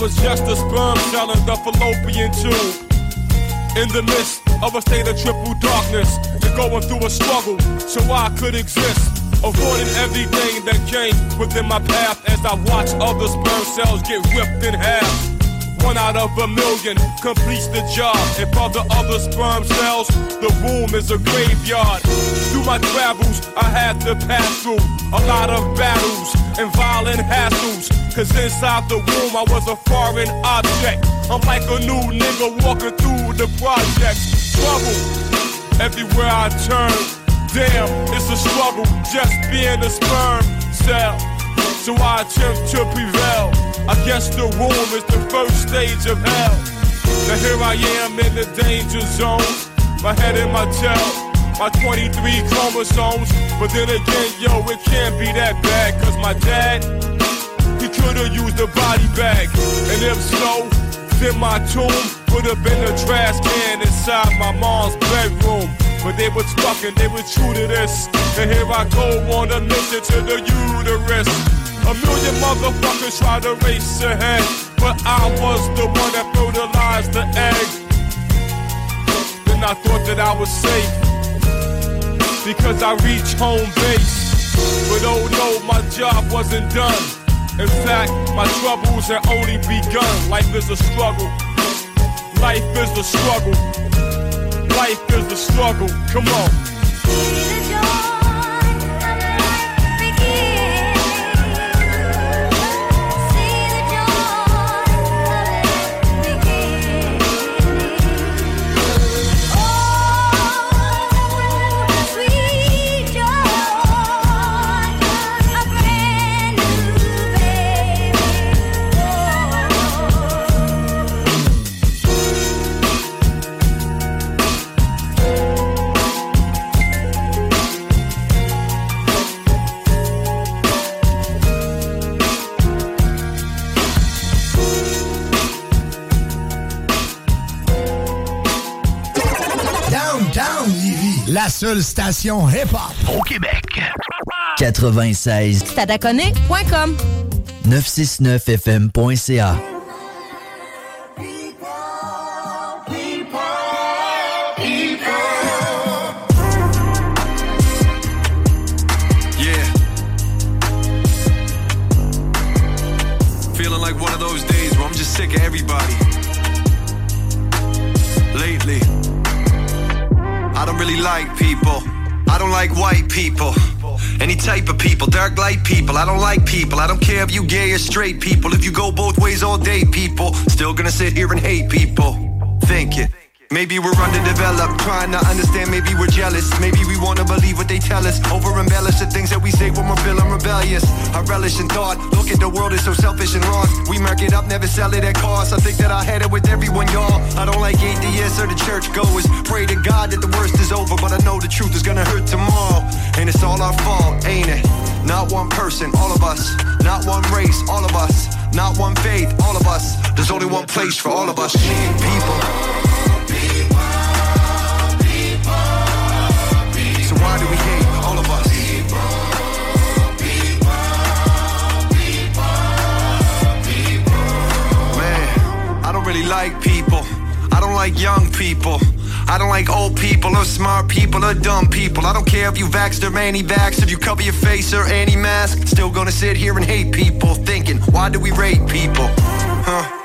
was just a sperm cell in the fallopian tube. In the midst of a state of triple darkness and going through a struggle so I could exist. Avoiding everything that came within my path as I watched other sperm cells get ripped in half. One out of a million completes the job. If all the other sperm cells, the womb is a graveyard. Through my travels, I had to pass through a lot of battles and violent hassles. Cause inside the womb, I was a foreign object. I'm like a new nigga walking through the projects. Trouble everywhere I turn. Damn, it's a struggle just being a sperm cell. So I attempt to prevail. I guess the womb is the first stage of hell. Now here I am in the danger zone. My head in my tail. My 23 chromosomes. But then again, yo, it can't be that bad. Cause my dad, he could've used a body bag. And if so, then my tomb would have been a trash can inside my mom's bedroom. But they were stuck and they were true to this. And here I go on a mission to the uterus. A million motherfuckers try to race ahead, but I was the one that fertilized the egg. Then I thought that I was safe because I reached home base. But oh no, my job wasn't done. In fact, my troubles had only begun. Life is a struggle. Life is a struggle. Life is a struggle. Come on. Seule station hip-hop au Québec. 96 Stadaconé.com 969fm.ca like people. I don't like white people. Any type of people, dark light people. I don't like people. I don't care if you gay or straight people. If you go both ways all day, people. Still gonna sit here and hate people. Thinking. Maybe we're underdeveloped, trying to understand, maybe we're jealous. Maybe we wanna believe what they tell us. Over embellish the things that we say when we're feeling rebellious. I relish in thought, look at the world is so selfish and wrong. We mark it up, never sell it at cost. I think that I had it with everyone, y'all. I don't like atheists or the churchgoers. Pray to God that the worst is over, but I know the truth is gonna hurt tomorrow. And it's all our fault, ain't it? Not one person, all of us. Not one race, all of us. Not one faith, all of us. There's only one place for all of us. People. Like people. I don't like young people. I don't like old people or smart people or dumb people. I don't care if you vaxxed or anti-vax, if you cover your face or anti-mask. Still gonna sit here and hate people, thinking, why do we rate people? Huh?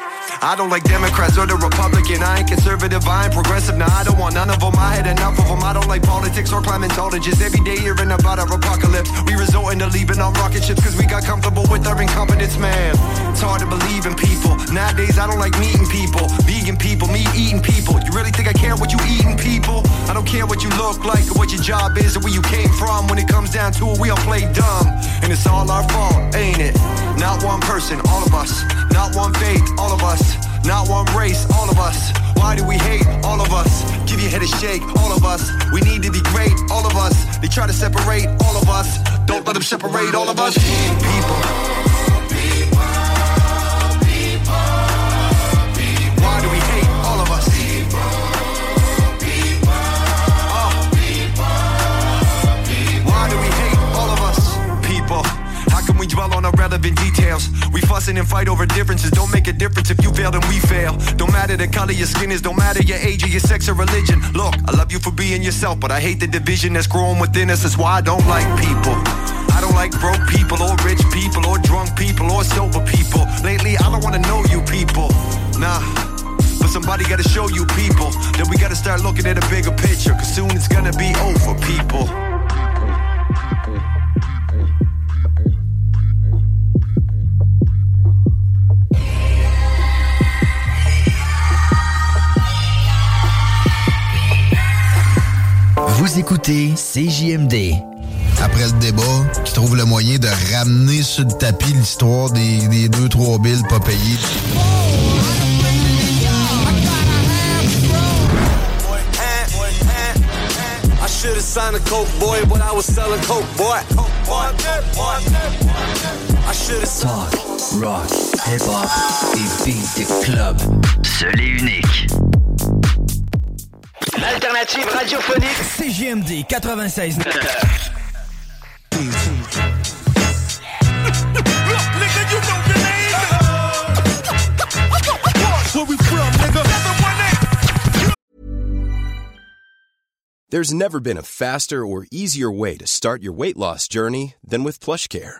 I don't like Democrats or the Republican. I ain't conservative, I ain't progressive. Nah, I don't want none of them. I had enough of them. I don't like politics or climate climatologists. Every day hearing about our apocalypse. We resorting to leaving on rocket ships because we got comfortable with our incompetence, man. It's hard to believe in people. Nowadays, I don't like meeting people. Vegan people, me eating people. You really think I care what you eating, people? I don't care what you look like or what your job is or where you came from. When it comes down to it, we all play dumb. And it's all our fault, ain't it? Not one person, all of us. Not one faith, all of us. Not one race, all of us. Why do we hate all of us? Give your head a shake, all of us. We need to be great, all of us. They try to separate all of us. Don't let them separate all of us. People. Fussing and fight over differences don't make a difference if you fail then we fail. Don't matter the color your skin is, don't matter your age or your sex or religion. Look, I love you for being yourself, but I hate the division that's growing within us. That's why I don't like people. I don't like broke people or rich people or drunk people or sober people. Lately, I don't wanna know you people. Nah. But somebody gotta show you people that we gotta start looking at a bigger picture. Cause soon it's gonna be over, people. Vous écoutez CJMD. Après le débat, qui trouve le moyen de ramener sur le tapis l'histoire des, des deux, trois billes pas payées. I should have signed a coke boy, but I was selling coke boy. I should have Talk, rock, hip-hop et beat the club. Seul et unique. L'alternative radiophonique CJMD 96. There's never been a faster or easier way to start your weight loss journey than with PlushCare.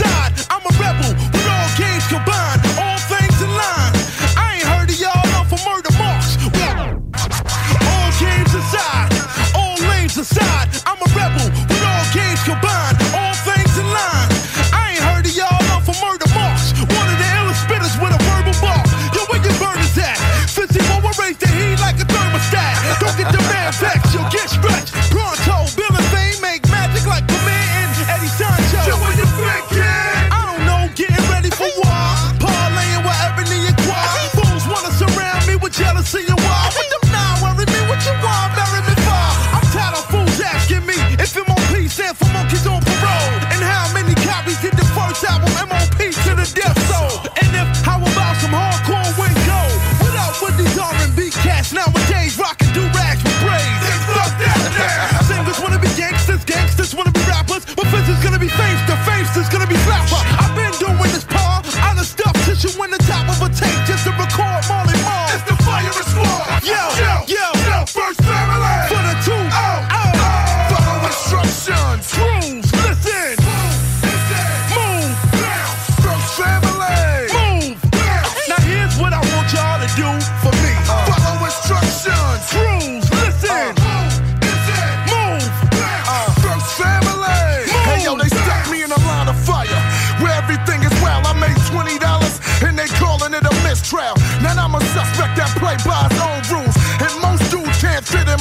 Lanes gonna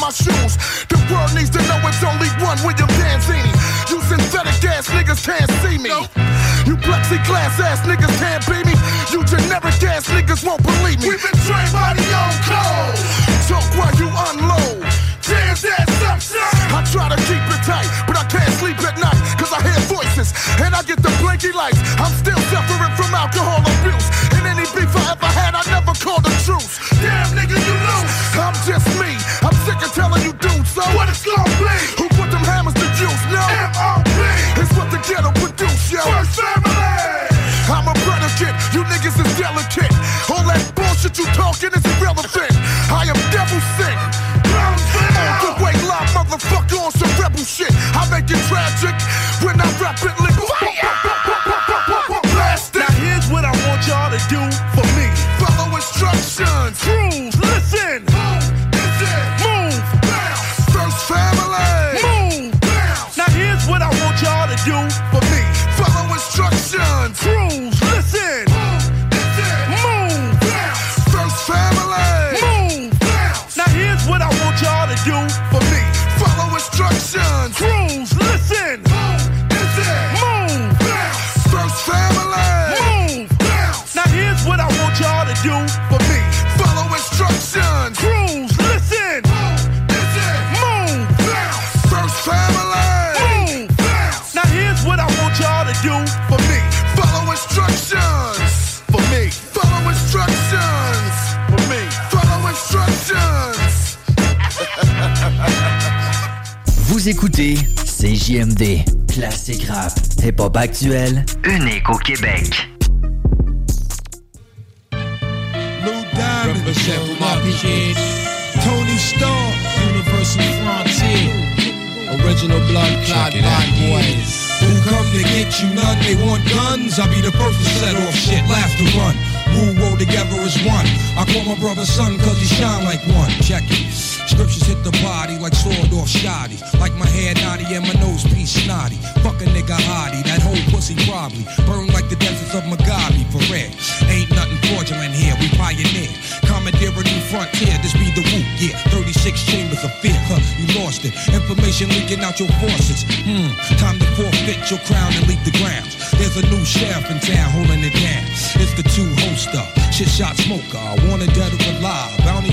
my shoes. The world needs to know it's only one William Danzini. You synthetic ass niggas can't see me. You plexiglass ass niggas can't be me. You generic ass niggas won't believe me. We've been trained by the old code. Talk while you unload. Damn that sucks. I try to keep it tight, but I can't sleep at night, cause I hear voices, and I get the blinky lights. I'm still suffering from alcohol abuse. And any beef I ever had, I never called a truce. Damn nigga, you lose. I'm just me. I'm sick of telling you dudes, so what it's gonna be? Who put them hammers to juice? No. M.O.P. It's what the ghetto produce, yo. First family. I'm a predicate, you niggas is delicate. All that bullshit you talking is irrelevant. I am devil sick. On the way live, motherfucker, on some rebel shit. I make it tragic when I rap it like Vous écoutez CJMD, classique rap, hip-hop actuel, unique au Québec. Lou Diamond. Tony Stark, Universal Frontier, original blood clot bad boys. Who come to get you none? They want guns. I'll be the first to set off shit, last to run. Rule roll together as one. I call my brother son cause he shine like one. Check it. Scriptures hit the body like sword off shoddy. Like my hair naughty and my nose piece snotty. Fuck a nigga hottie, that whole pussy probably. Burn like the deserts of Mugabe for red. Ain't nothing fraudulent here, we pioneer. Commandeer a new frontier, this be the whoop, yeah. 36 chambers of fear, huh, you lost it. Information leaking out your forces. Hmm, time to forfeit your crown and leave the grounds. There's a new sheriff in town holding it down. It's the two holster, shit shot smoker. Wanted dead or alive, bounty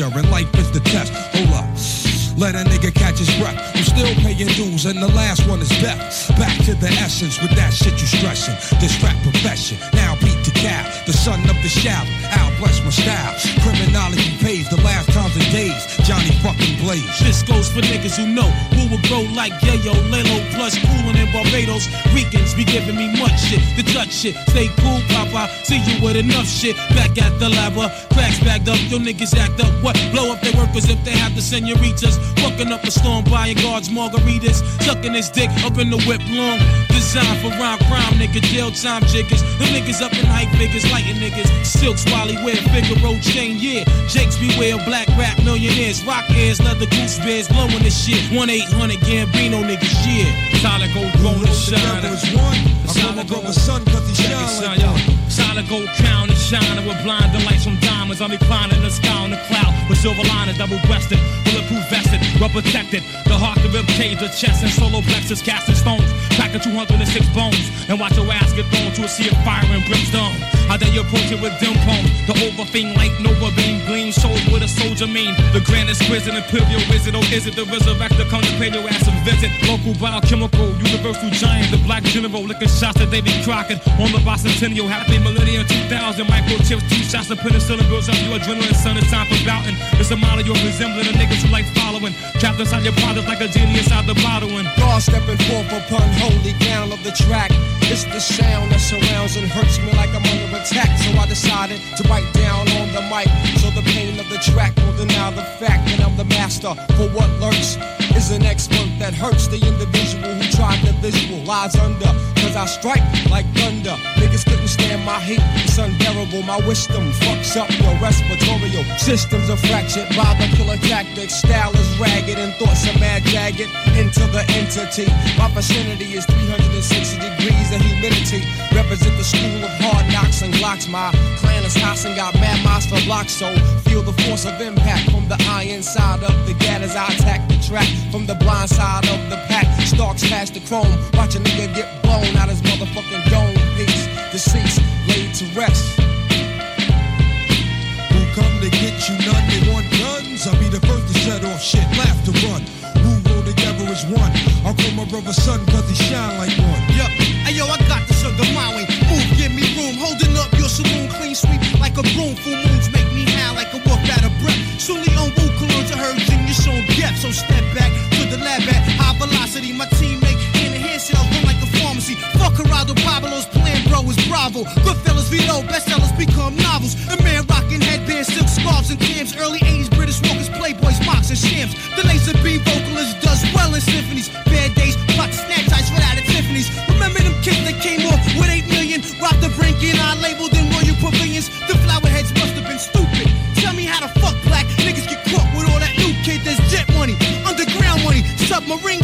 and life is the test. Hold up. Let a nigga catch his breath. I'm still paying dues, and the last one is death. Back to the essence with that shit you stressing. This rap profession, now beat the cow. The son of the shout, Al bless my style. Criminology pays the last times and days. Johnny fucking Blaze. This goes for niggas who know who will grow like Yayo, Lelo, plus coolin' in Barbados. Ricans be giving me much shit, the touch shit. Stay cool, Papa. See you with enough shit. Back at the lava, uh, cracks bagged up. Your niggas act up. What? Blow up their workers if they have the senoritas. Fucking up a storm, buying guards, margaritas. Sucking his dick up in the whip long. Designed for rhyme crime, nigga. Jail time jiggers. The niggas up in hype figures, lighting niggas. Silks, Wally, wear Figaro chain, yeah. Jakes beware, black rap millionaires. Rock ears, leather goose bears, blowing this shit. 1 800 Gambino niggas, yeah. Solid gold roller shine. Solid gold son, cause he shine like. Solid gold crown and shining with blinding lights from diamonds. I'm reclining the sky on the cloud with silver liners, double breasted, bulletproof vested, well protected. The heart, the rib cage, the chest, and solar plexus, casting stones, packing 206 bones, and watch your ass get thrown to a sea of fire and brimstone. How dare you approach it with dim poems? The overthing light, Nova beam, gleam, shows what a soldier mean. The grandest prison, imperial wizard, or is it the resurrector? Come to pay your ass a visit. Local biochemical, universal giant, the black general, licking shots at Davy Crockett. On the bicentennial, happy millennium 2000, microchips, two shots of penicillin builds up your adrenaline, son. It's time for bouting. It's a model you're resembling, the niggas who like following. Trapped inside your product like a genie inside the bottle. And God stepping forth upon holy ground of the track. It's the sound that surrounds and hurts me like I'm under attack. So I decided to bite down on the mic. So the pain of the track will deny the fact that I'm the master. For what lurks is an expert that hurts the individual who tried to visualize under. Cause I strike like thunder. Niggas couldn't stand my heat. It's unbearable. My wisdom fucks up your respiratory systems are fractured by the killer tactics. Style is ragged and thoughts are mad jagged into the entity. My vicinity is 360 degrees of humility. Represent the school of hard knocks and glocks. My clan is house and got mad miles for blocks. So feel the force of impact from the iron side of the gat as I attack the track. From the blind side of the pack, stalks past the chrome. Watch a nigga get blown out his motherfucking dome. Peace, deceased, laid to rest. Come to get you? None. They want guns. I'll be the first to shut off shit. Laugh to run. Who roll together as one? I'll call my brother son cause he shine like one. Yup, yo, I got the sugar way. Move, give me room. Holding up your saloon clean sweep like a broom. Full moons make me howl like a wolf out of breath. Soonly on Wu Cologne to her genius on depth. So step back to the lab at high velocity. My teammate in hand sales run like a pharmacy. Fuck Geraldo Pablo's plan, bro, is Bravo. Goodfellas Vito, bestsellers become novels. A man rocking headbands, silk scarves and cams. Early 80s British walkers, playboys, mocks and shams. The laser B vocalist does well in symphonies. Came off with 8 million? Rock the brink and I labeled them royal pavilions. The flower heads must have been stupid. Tell me how the fuck black niggas get caught with all that new kid that's jet money, underground money, submarines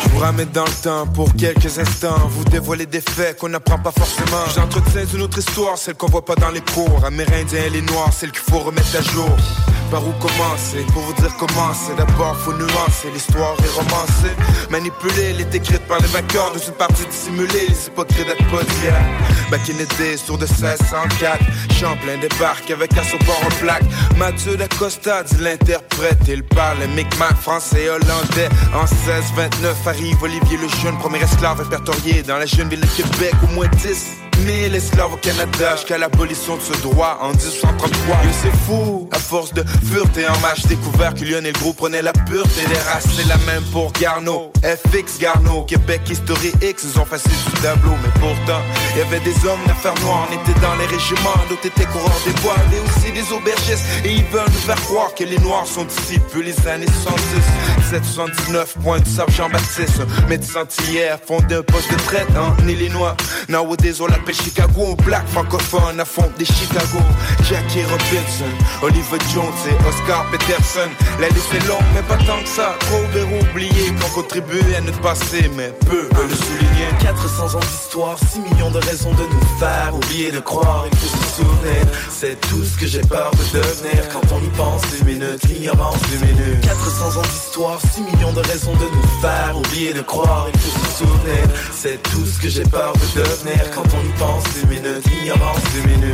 Je vous ramène dans le temps pour quelques instants. Vous dévoiler des faits qu'on n'apprend pas forcément. J'entretiens une autre histoire, celle qu'on voit pas dans les cours. Amérindiens et les noirs, celle qu'il faut remettre à jour par où commencer Pour vous dire comment c'est. D'abord faut nuancer, l'histoire est romancée. Manipulée, elle est écrite par les vainqueurs Dans une partie dissimulée, les hypocrites d'être d'hier Back in the days, tour de 1604 Champlain débarque avec un support en plaque. Mathieu d'Acosta dit l'interprète Il parle. Micmac, français et hollandais. En 1629 arrive Olivier le Jeune Premier esclave répertorié dans la jeune ville de Québec. Au moins 10 1000 esclaves au Canada Jusqu'à l'abolition de ce droit en 1833 Et c'est fou, à force de fureté en marche Découvert que Lionel Gros prenait la pureté des races. C'est la même pour Garneau, FX Garneau. Québec History X, ils ont facile du tableau. Mais pourtant, il y avait des hommes d'affaires noires On était dans les régiments, d'autres étaient coureurs des bois Et aussi des aubergistes. Et ils veulent nous faire croire que les noirs sont d'ici Depuis les années 70 779, point du Jean-Baptiste Médecin hier, fondé un poste de traite en Illinois. On l'appelle Chicago Black francophone à fond des Chicago. Jackie Robinson, Oliver Jones et Oscar Peterson. La liste est longue mais pas tant que ça. Trop verrou oubliés qui ont contribué à notre passé Mais peu veulent le souligner. 400 ans d'histoire, 6 millions de raisons de nous faire oublier de croire, il faut se souvenir C'est tout ce que j'ai peur de devenir. Quand on y pense, deux minutes, l'ignorance, deux minutes 400 ans d'histoire, 6 millions de raisons de nous faire oublier de croire, il faut se souvenir C'est tout ce que j'ai peur de devenir. Quand on y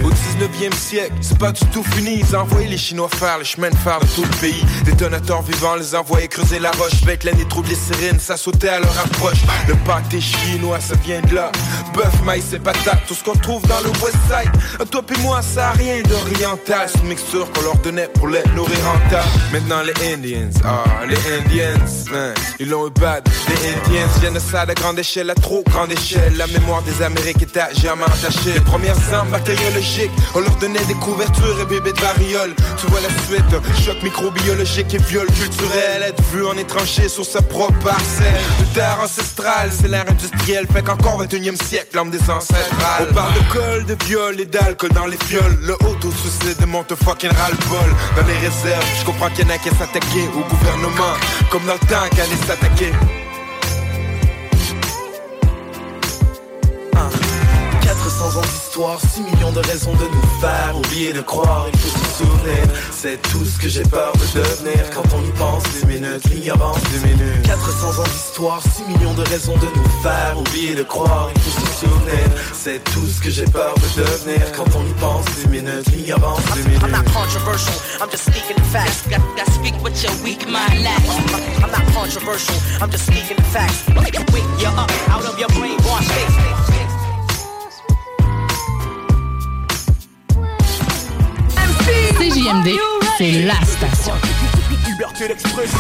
Au 19e siècle, c'est pas du tout fini. Ils envoyaient les Chinois faire le chemin de fer de tout le pays. Détonateurs vivants les envoyaient creuser la roche. Avec l'année trouble les sirènes, ça sautait à leur approche. Le pâté chinois, ça vient de là. Bœuf, maïs et patates, tout ce qu'on trouve dans le West Side. Toi pis moi, ça a rien d'oriental. C'est une mixture qu'on leur donnait pour les nourrir en tas. Maintenant les Indians, ah les Indians hein, Ils l'ont eu bad, les Indians Génocide à grande échelle, à trop grande échelle. La mémoire des Amériques est à jamais entachée Les premières armes bactériologiques. On leur donnait des couvertures et bébés de variole. Tu vois la suite, choc microbiologique et viol culturel. Être vu en étranger sur sa propre parcelle. De terre ancestrale, c'est l'ère industrielle. Fait qu'encore 21 siècle, l'âme des ancestrales. On parle de col, de viol et d'alcool dans les fioles. Le auto-suicide monte fucking ras-le-bol. Dans les réserves, je comprends qu'il y en a qui s'attaquer au gouvernement. Comme dans le temps qu'elle s'attaquer ans d'histoire, 6 millions de raisons de nous faire oublier de croire, il faut se souvenir C'est tout ce que j'ai peur de devenir Quand on y pense, deux minutes, l'ignorance, deux minutes 400 ans d'histoire, 6 millions de raisons de nous faire oublier de croire, il faut se souvenir C'est tout ce que j'ai peur de devenir Quand on y pense, deux minutes, l'ignorance, deux minutes I'm not controversial, I'm just speaking the facts. Got, got speak what your weak mind lacks. I'm not controversial, I'm just speaking the facts. Wake you up out of your brainwash state. CJMD, c'est la station. Liberté d'expression.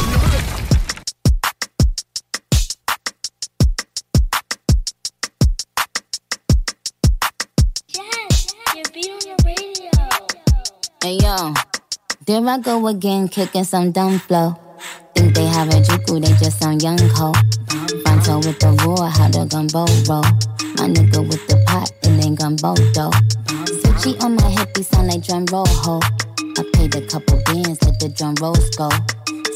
Hey yo, there I go again, kicking some dumb flow. Think they have a juku, they just some young ho. Fronto with the roar, how the gumbo roll. My nigga with the pot, it ain't gumbo though. Switchy on my hip, he sound like drum roll ho. I paid a couple bands, let the drum rolls go.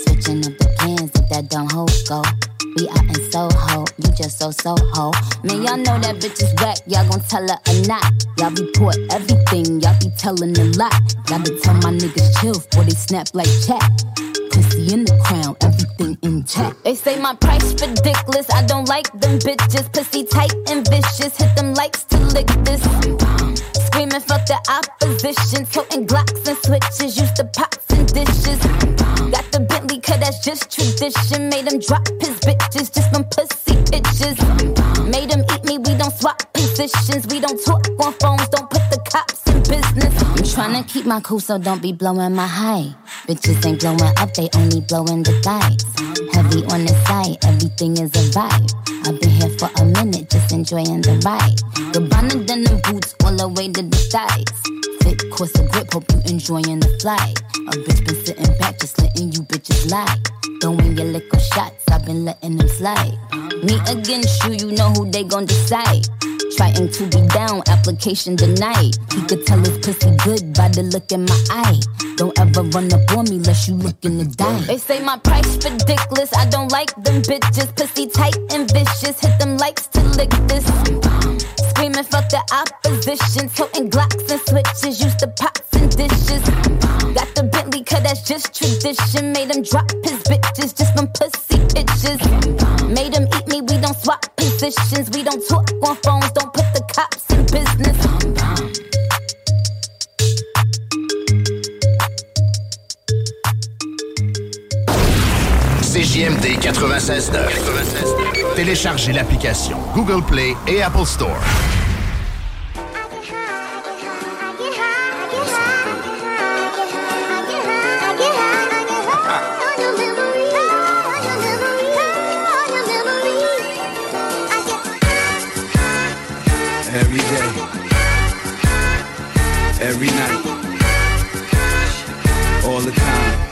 Switching up the plans, let that dumb hoe go. We out in Soho, you just so Soho. Man, y'all know that bitch is whack, y'all gon' tell her or not. Y'all report everything, y'all be telling a lot. Gotta tell my niggas chill, before they snap like chat. Pussy in the crown, everything intact. They say my price ridiculous, I don't like them bitches. Pussy tight and vicious, hit them likes to lick this. Screaming, fuck the opposition, toting Glocks and switches, used to pots and dishes. Got the Bentley, cause that's just tradition. Made him drop his bitches just from pussy pictures. Made him eat me, we don't swap positions. We don't talk on phones, don't put the cops in business. Tryna keep my cool, so don't be blowing my high. Bitches ain't blowing up, they only blowing the thighs. Heavy on the side, everything is a vibe. I've been here for a minute, just enjoying the ride. Gabbana denim boots all the way to the thighs. Fit course of grip, hope you enjoying the flight. A bitch been sitting back, just letting you bitches lie. Throwing your liquor shots, I've been letting them slide. Me against you, you know who they gon' decide. Trying to be down, application denied. He could tell his pussy good by the look in my eye. Don't ever run up on me unless you looking to die. They say my price ridiculous, I don't like them bitches. Pussy tight and vicious, hit them likes to lick this. Fuck the opposition, toting Glocks and switches, used to pots and dishes. Got the Bentley, cause that's just tradition. Made him drop his bitches just from pussy pictures. Made him eat me, we don't swap positions. We don't talk on phones, don't put the cops in business. CJMD 96.9. Téléchargez l'application Google Play et Apple Store. Every night, all the time.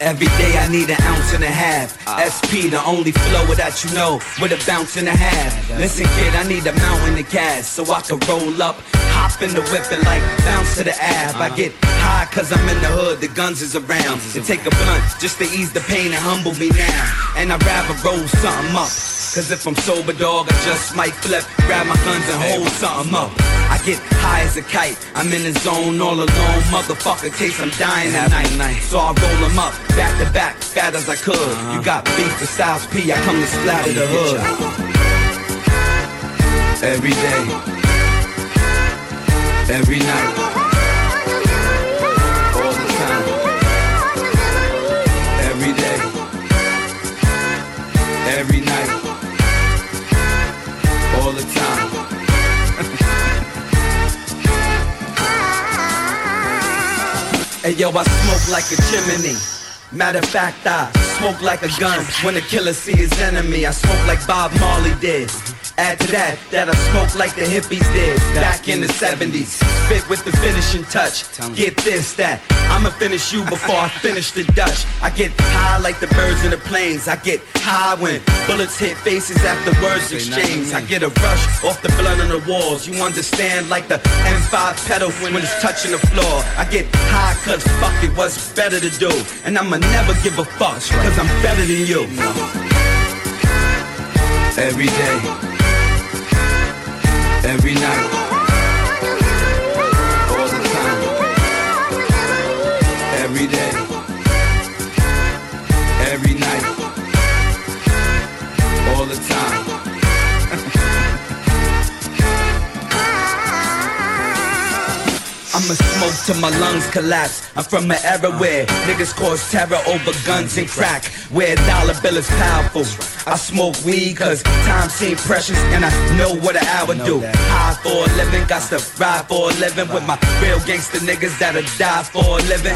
Every day I need an ounce and a half. SP, the only flow that you know, with a bounce and a half. Listen, kid, I need a mountain of gas so I can roll up, hop in the whip and like bounce to the ab. I get high cause I'm in the hood, the guns is around. To take a blunt just to ease the pain and humble me now. And I'd rather roll something up. Cause if I'm sober, dog, I just might flip, grab my guns and hold something up. I get high as a kite, I'm in the zone all alone, motherfucker, case I'm dying at night. So I roll them up, back to back, fat as I could. You got beef to Styles P, I come to splatter the hood. Every day, every night, Hey yo, I smoke like a chimney. Matter of fact, I smoke like a gun when a killer see his enemy. I smoke like Bob Marley did. Add to that, that I smoke like the hippies did back in the 70s. Spit with the finishing touch. Get this, that. I'ma finish you before I finish the Dutch. I get high like the birds in the planes. I get high when bullets hit faces after words exchange. I get a rush off the blood on the walls. You understand like the M5 pedal when it's touching the floor. I get high cause fuck it, what's better to do? And I'ma never give a fuck cause I'm better than you. Every day, every night, all the time, every day, every night, all the time. I'ma smoke till my lungs collapse. I'm from an era where niggas cause terror over guns and crack. Where dollar bill is powerful. I smoke weed cause time seems precious and I know what an hour do. High for a living, got to ride for a living with my real gangster niggas that'll die for a living.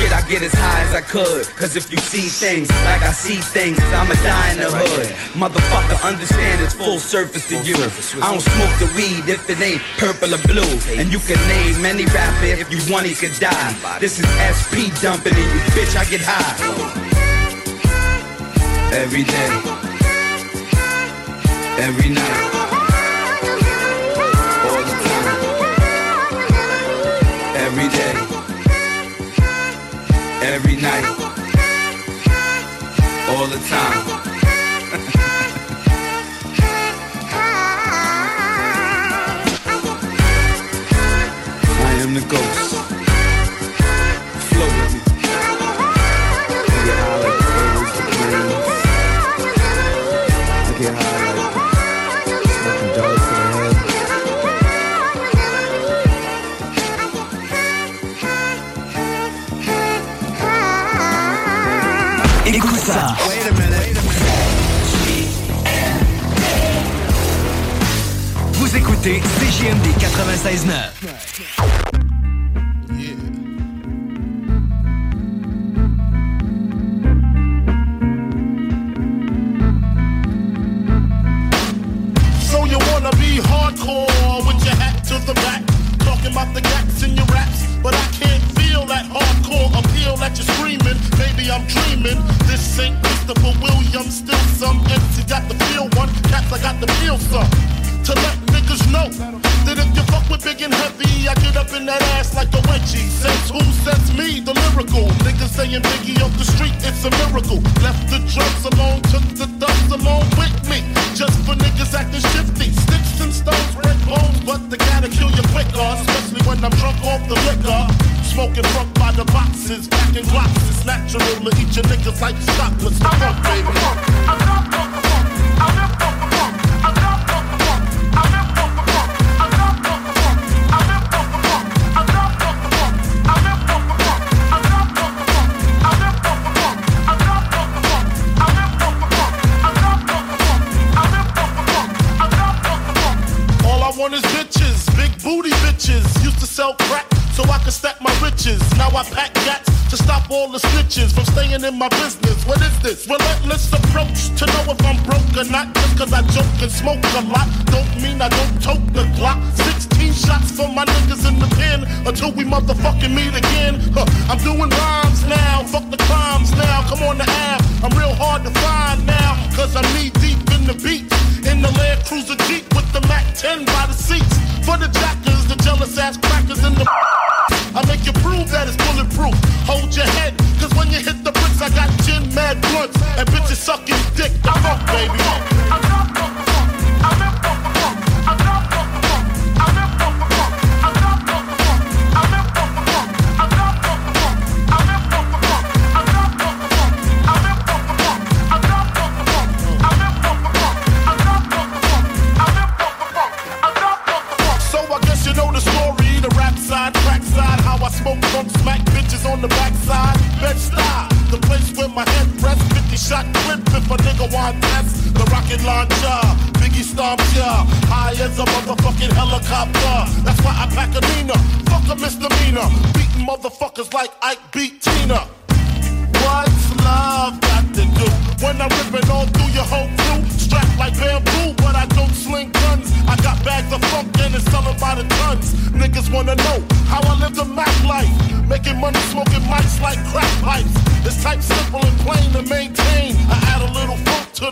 Shit, I get as high as I could. Cause if you see things like I see things, I'ma die in the hood. Motherfucker, understand it's full surface to you. I don't smoke the weed if it ain't purple or blue. And you can name many rapper. If you want, he could die. This is SP dumping and you, bitch, I get high. Every day. Every night. All the time. Every day. Every night. All the time.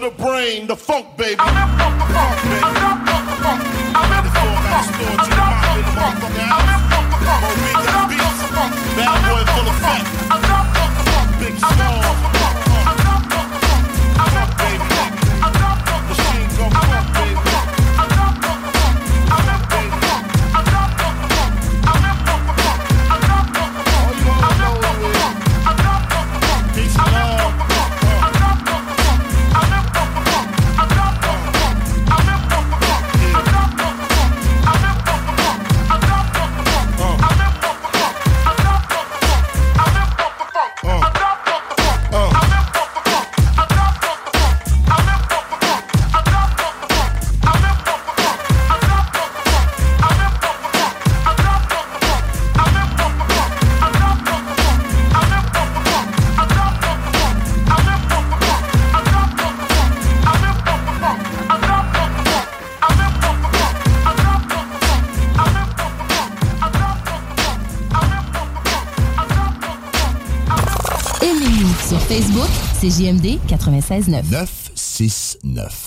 the brain, the funk baby. I funk, the funk baby. Facebook, c'est JMD 96.9. 969.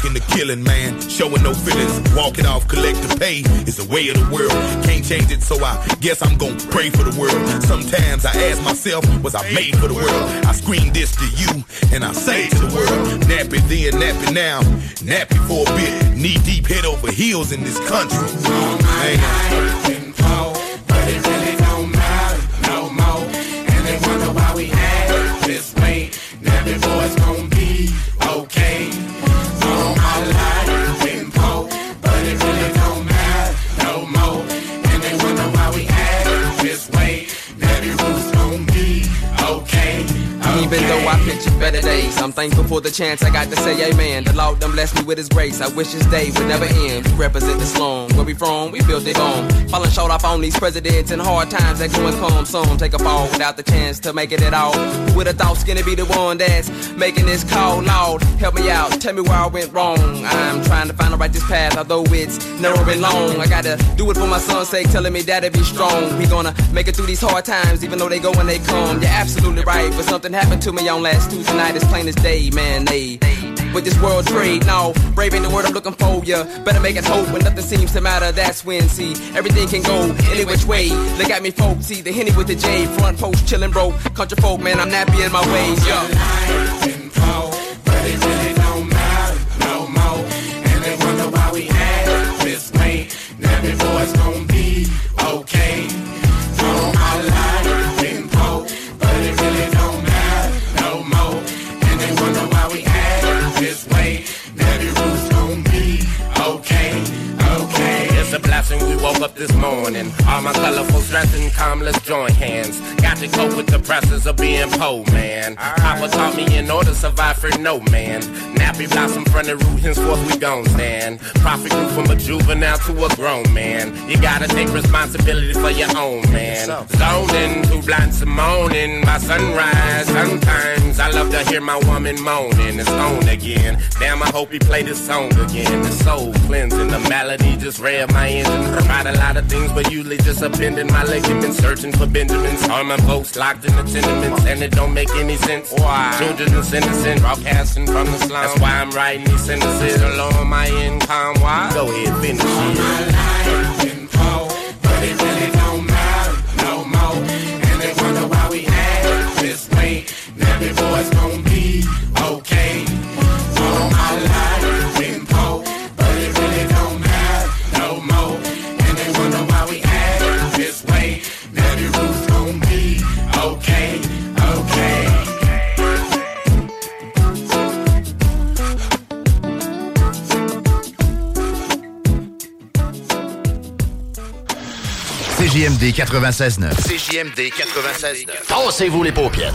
Making the killing, man, showing no feelings. Walking off, collect the pay is the way of the world. Can't change it, so I guess I'm gonna pray for the world. Sometimes I ask myself, was I made for the world? I scream this to you, and I say to the world, nappy then, nappy now, nappy for a bit, knee deep, head over heels in this country. Man. Chance I got to say amen. The Lord done blessed me with his grace. I wish his day would never end. We represent the slum. Where we from, we built it on. Falling short off on these presidents and hard times that go and come. Some take a fall without the chance to make it at all. With a thought Skinny be the one that's making this call? Lord, help me out. Tell me where I went wrong. I'm trying to find the righteous path, although it's narrow and long. I gotta do it for my son's sake, telling me daddy be strong. We gonna make it through these hard times, even though they go and they come. You're absolutely right, but something happened to me on last Tuesday night. It's plain as day, man. They with this world trade, no, brave ain't the word I'm looking for. Ya better make it hope when nothing seems to matter. That's when see everything can go any which way. Look at me, folks. See the henny with the J, front post chillin', bro. Country folk, man, I'm nappy in my ways, yo. Act this way. Now be okay. Woke up this morning. All my colorful strength and calm, let's join hands. Got to cope with the pressures of being poor, man. Papa taught me in order to survive for no man. Nappy blossom from the root, henceforth we gon' stand. Prophet grew from a juvenile to a grown man. You gotta take responsibility for your own, man. Zoning, too blind to moaning by sunrise. Sometimes I love to hear my woman moaning. It's on again. Damn, I hope he play this song again. The soul cleansing, the melody just rev my engine. Tried a lot of things, but usually just upending my ligaments. Searching for Benjamins. All my folks locked in the tenements, and it don't make any sense. Why? Children is innocent, broadcasting from the slum. That's why I'm writing these sentences along my income. Why? Go ahead, finish it. But it really don't matter no more. And they wonder why we act this way. Now it's gonna be okay. CJMD 96.9. CJMD 96.9. Tassez-vous les paupières.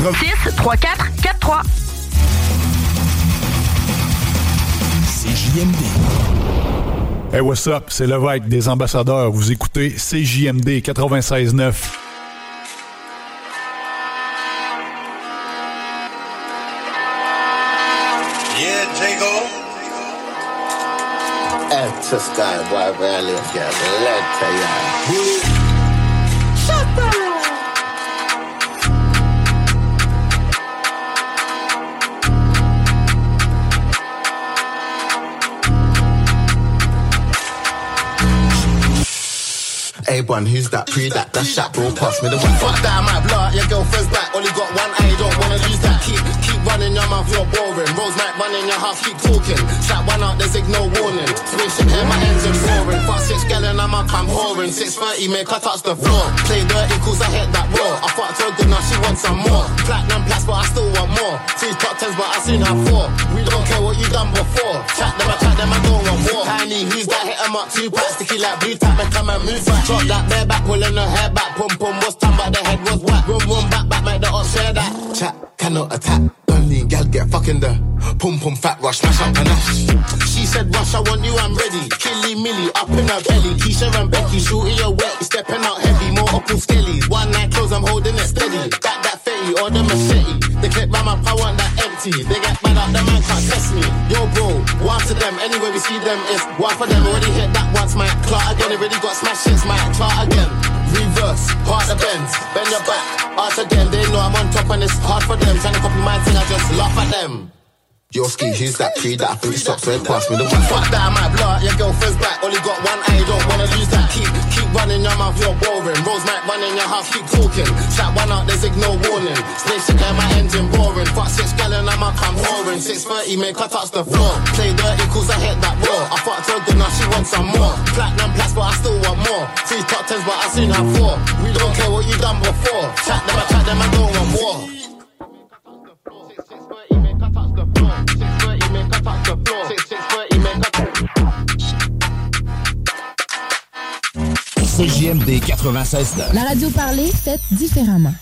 86 34 43. CJMD. Hey, what's up? C'est Lévesque des ambassadeurs. Vous écoutez CJMD 96.9. Yeah, Jago. At A1, who's that? Pre that, that's shot, bro. Pass me the one. Fuck that, I might blow out your girlfriend's back. Only got one eye, don't wanna lose that. Keep, keep running your mouth, you're boring. Rose might in your house, keep talking. Shot one out, there's no warning. Spaceship here, my engine roaring. Fuck six gallon, I'm up, I'm whoring. 630, make her touch the floor. Play dirty, cause I hit that raw. I fucked her good, now she wants some more. Platinum plus, but I still want more. Three top tens, but I seen her four. We don't care what you done before. Chat them, I chat them, I don't want more. Tiny, who's that? Hit 'em up, two packs, sticky like blue tap, and come and move back. Drop that bare back, pulling her hair back. Pum pum was time, but the head was whack. Room room back back, make the ops share that. Chat cannot attack. Only gal get fucking the pum pum fat rush, smash up and She said, Rush, I want you, I'm ready. Killy Millie up in her belly. Keisha and Becky shooting your wet, stepping out heavy, more up skellies. One night close, I'm holding it steady. Fetty or the machete. They clip round my power and that empty. They get mad up, the man can't test me. Yo, bro, one to them. Anyway, we see them is one for them. Already hit that once, my clout again. Already got smash hits, my clout again. Reverse, part the bends, bend your back, arch again. They know I'm on top and it's hard for them. Trying to copy my thing, I just laugh at them. Yo, ski, who's that pre that I think it stops right past me the one. Fuck that, I might blow out your girlfriend's back. Only got one eye, don't wanna lose that. Keep, keep running your mouth, you're boring. Rose might run in your house, keep talking. Shot one out, there's no warning. Spaceship there, my engine boring. Fuck six gallon, I'm up, I'm whoring. 630, make her touch the floor. Play dirty, cause I hit that raw. I fucked her good, now she wants some more. Platinum plus, but I still want more. Three top tens, but I seen her four. We don't care what you done before. Chat them, I chat them, I don't want war. CJMD 96.9. La radio parlée, faite différemment.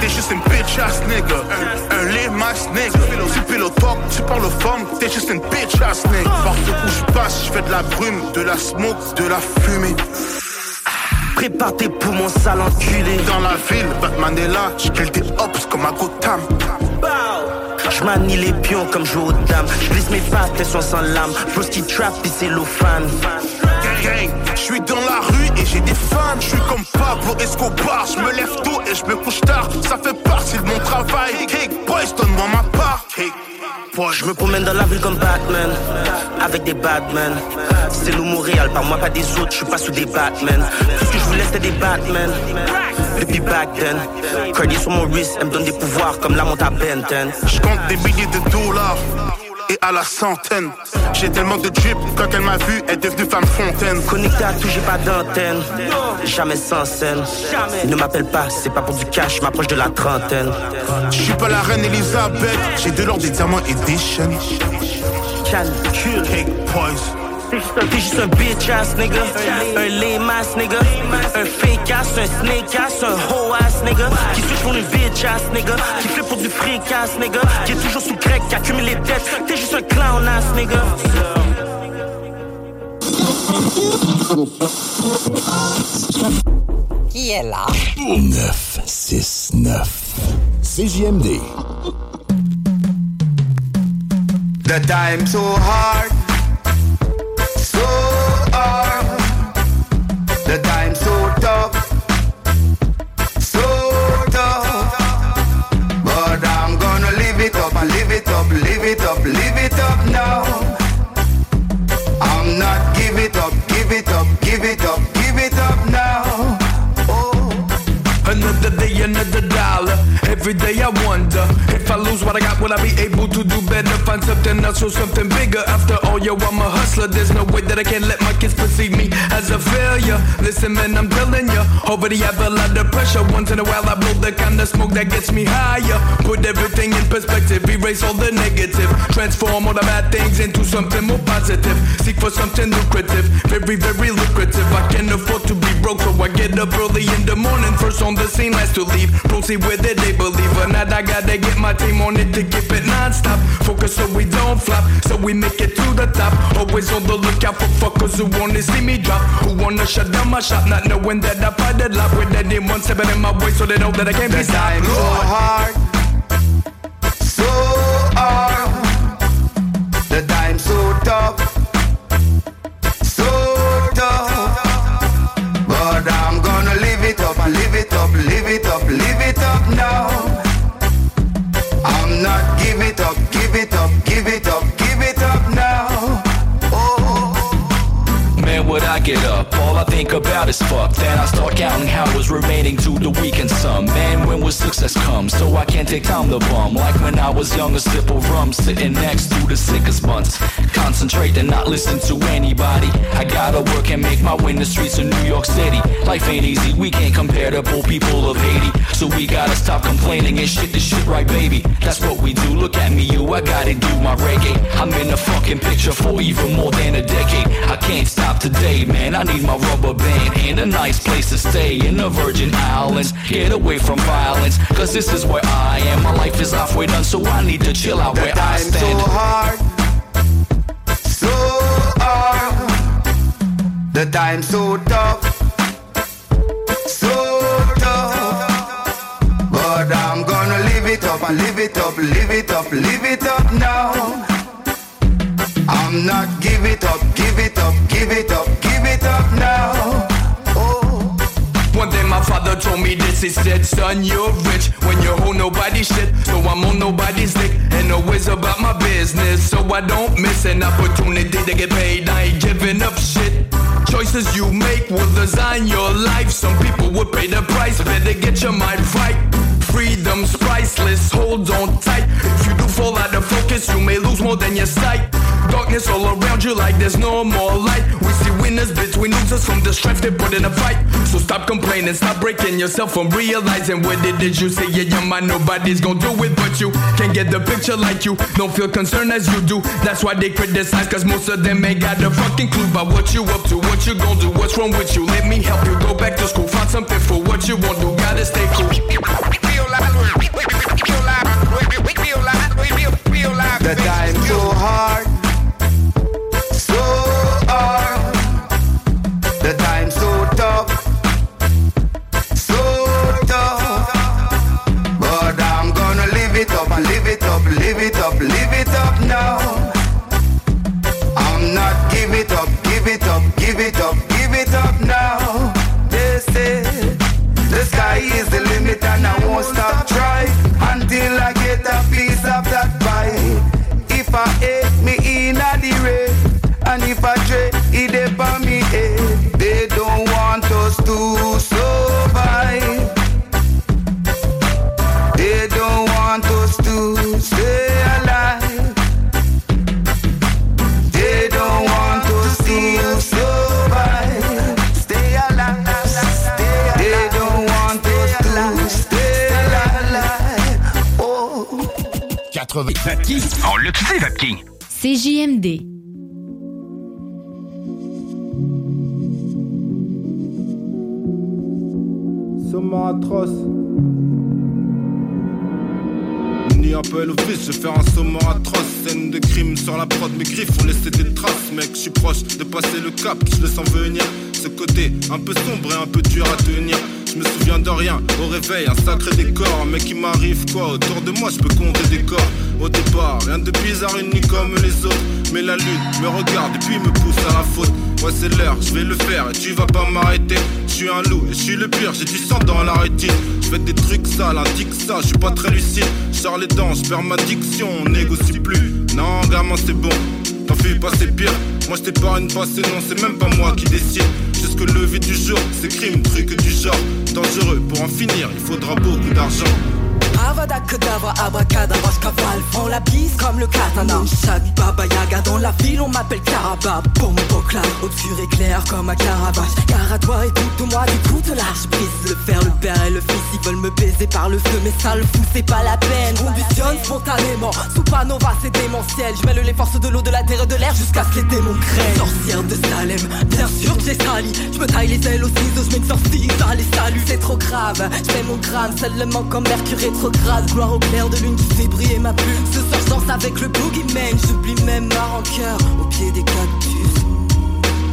T'es juste une bitch ass nigga, un, un lame ass nigga. Tu pilotes top, tu parles aux femmes, t'es juste une bitch ass nigga. Partout où je passe, je fais de la brume, de la smoke, de la fumée. Prépare tes poumons sales enculés. Dans la ville, Batman est là, je kill tes hops comme à Gotham. Je manie les pions comme je aux dames. Je mes pattes, elles sont sans lame. Broski trap et c'est fan. Gang, je suis dans la rue et j'ai des fans. Je suis comme Pablo Escobar. Je me lève tôt et je me couche tard. Ça fait partie de mon travail. Cake boys, donne-moi ma part. Je me promène dans la ville comme Batman, avec des Batman. C'est loup Montréal, par moi pas des autres, je suis pas sous des Batman. Tout ce que je voulais c'était des Batman. Depuis back then, Cardi sur mon wrist, elle me donne des pouvoirs comme la monte à Benton. Je compte des milliers de dollars et à la centaine. J'ai tellement de drip, quand elle m'a vu, elle est devenue femme fontaine. Connecté à tout, j'ai pas d'antenne. Jamais sans scène. Ne m'appelle pas, c'est pas pour du cash, je m'approche de la trentaine. Je suis pas la reine Elisabeth, j'ai de l'or, des diamants et des chaînes. Calcul. Cake. T'es juste un bitch ass nigga, un lame ass nigga, un fake ass, un snake ass, un hoe ass nigga, qui switch pour une bitch ass nigga, qui du fric ass nigga, qui est toujours sous crack, qui accumule les dettes, t'es juste un clown ass nigga. Qui est là? 969. CJMD. The time so hard, so hard. Another dollar. Every day I wonder if I got, will I be able to do better? Find something else or something bigger. After all, yo, I'm a hustler. There's no way that I can let my kids perceive me as a failure. Listen, man, I'm telling ya. Already have a lot of pressure. Once in a while, I blow the kind of smoke that gets me higher. Put everything in perspective, erase all the negative. Transform all the bad things into something more positive. Seek for something lucrative, very, very lucrative. I can't afford to be broke, so I get up early in the morning. First on the scene, last to leave. Proceed with it, they believe or not. I gotta get my team on it to keep it non-stop. Focus so we don't flop, so we make it to the top. Always on the lookout for fuckers who wanna see me drop. Who wanna shut down my shop, not knowing that I fight a lot with anyone stepping in my way, so they know that I can't be stopped. so hard, so hard. It up. Think about is fuck. Then I start counting hours remaining to the weekend sum. Man, when will success come? So I can't take time to bum. Like when I was young, a sip of rum, sitting next to the sickest bunts. Concentrate and not listen to anybody. I gotta work and make my way in the streets of New York City. Life ain't easy, we can't compare to poor people of Haiti. So we gotta stop complaining and shit this shit right, baby. That's what we do. Look at me, you, I gotta do my reggae. I'm in the fucking picture for even more than a decade. I can't stop today, man. I need my rubber band and a nice place to stay in the Virgin Islands. Get away from violence, cause this is where I am. My life is halfway done, so I need to chill out where I stand. so hard, so hard. The time so tough, so tough. But I'm gonna live it up and live it up, live it up, live it up now. I'm not give it up, give it up, give it up, give it up now. Oh. One day my father told me this, he said, son, you're rich when you hold nobody's shit. So I'm on nobody's dick and always about my business. So I don't miss an opportunity to get paid, I ain't giving up shit. Choices you make will design your life. Some people would pay the price, better get your mind right. Freedom's priceless, hold on tight. If you do fall out of focus, you may lose more than your sight. Darkness all around you like there's no more light. We winners between losers from the strife they put in a fight. So stop complaining, stop breaking yourself from realizing what it is you say. Yeah, your mind, nobody's gonna do it but you. Can't get the picture like you, don't feel concerned as you do. That's why they criticize, cause most of them ain't got a fucking clue about what you up to, what you gonna do, what's wrong with you. Let me help you go back to school, find something for what you want to, gotta stay cool. The time so hard, 80 Vapking. On l'a dit, Vapking. CJMD. Sommet atroce. Ni appel au vice, je vais faire un saumon atroce. Scène de crime sur la prod, mes griffes ont laissé des traces. Mec, je suis proche de passer le cap, je le sens venir. Ce côté un peu sombre et un peu dur à tenir. Je me souviens de rien, au réveil, un sacré décor. Mais qui m'arrive quoi Autour de moi, je peux compter des corps. Au départ, rien de bizarre, ni comme les autres. Mais la lune me regarde et puis me pousse à la faute. Ouais, c'est l'heure, je vais le faire et tu vas pas m'arrêter. Je suis un loup et je suis le pire, j'ai du sang dans la rétine. Je fais des trucs sales, indique ça, je suis pas très lucide. Je les dents, je perds ma diction, on négocie plus. Non, gamin, c'est bon, t'en fais pas, c'est pire. Moi, je t'épargne pas, c'est non, c'est même pas moi qui décide. Jusque le lever du jour, c'est crime, truc du genre. Dangereux, pour en finir, il faudra beaucoup d'argent. Avada Kedavra, abracadabra, cavale Prends la bise comme le katana Chaque baba yaga dans la ville on m'appelle Caraba Bombo clap, obscur et clair comme un caravage Car à toi écoute-moi, écoute là Je brise le père, le père et le fils Ils veulent me baiser par le feu mais ça le fout c'est pas la peine Combustionne spontanément, Supernova c'est démentiel Je mêle les forces de l'eau, de la terre et de l'air Jusqu'à ce que les démons craignent Sorcière de Salem, bien sûr que j'ai sali Je me taille les ailes aux ciseaux, je mets une sortie les saluts C'est trop grave, je mon crâne seulement comme Mercure Gloire au clair de lune qui fait briller ma plume. Ce soir je danse avec le boogeyman. J'oublie même ma rancœur au pied des cactus.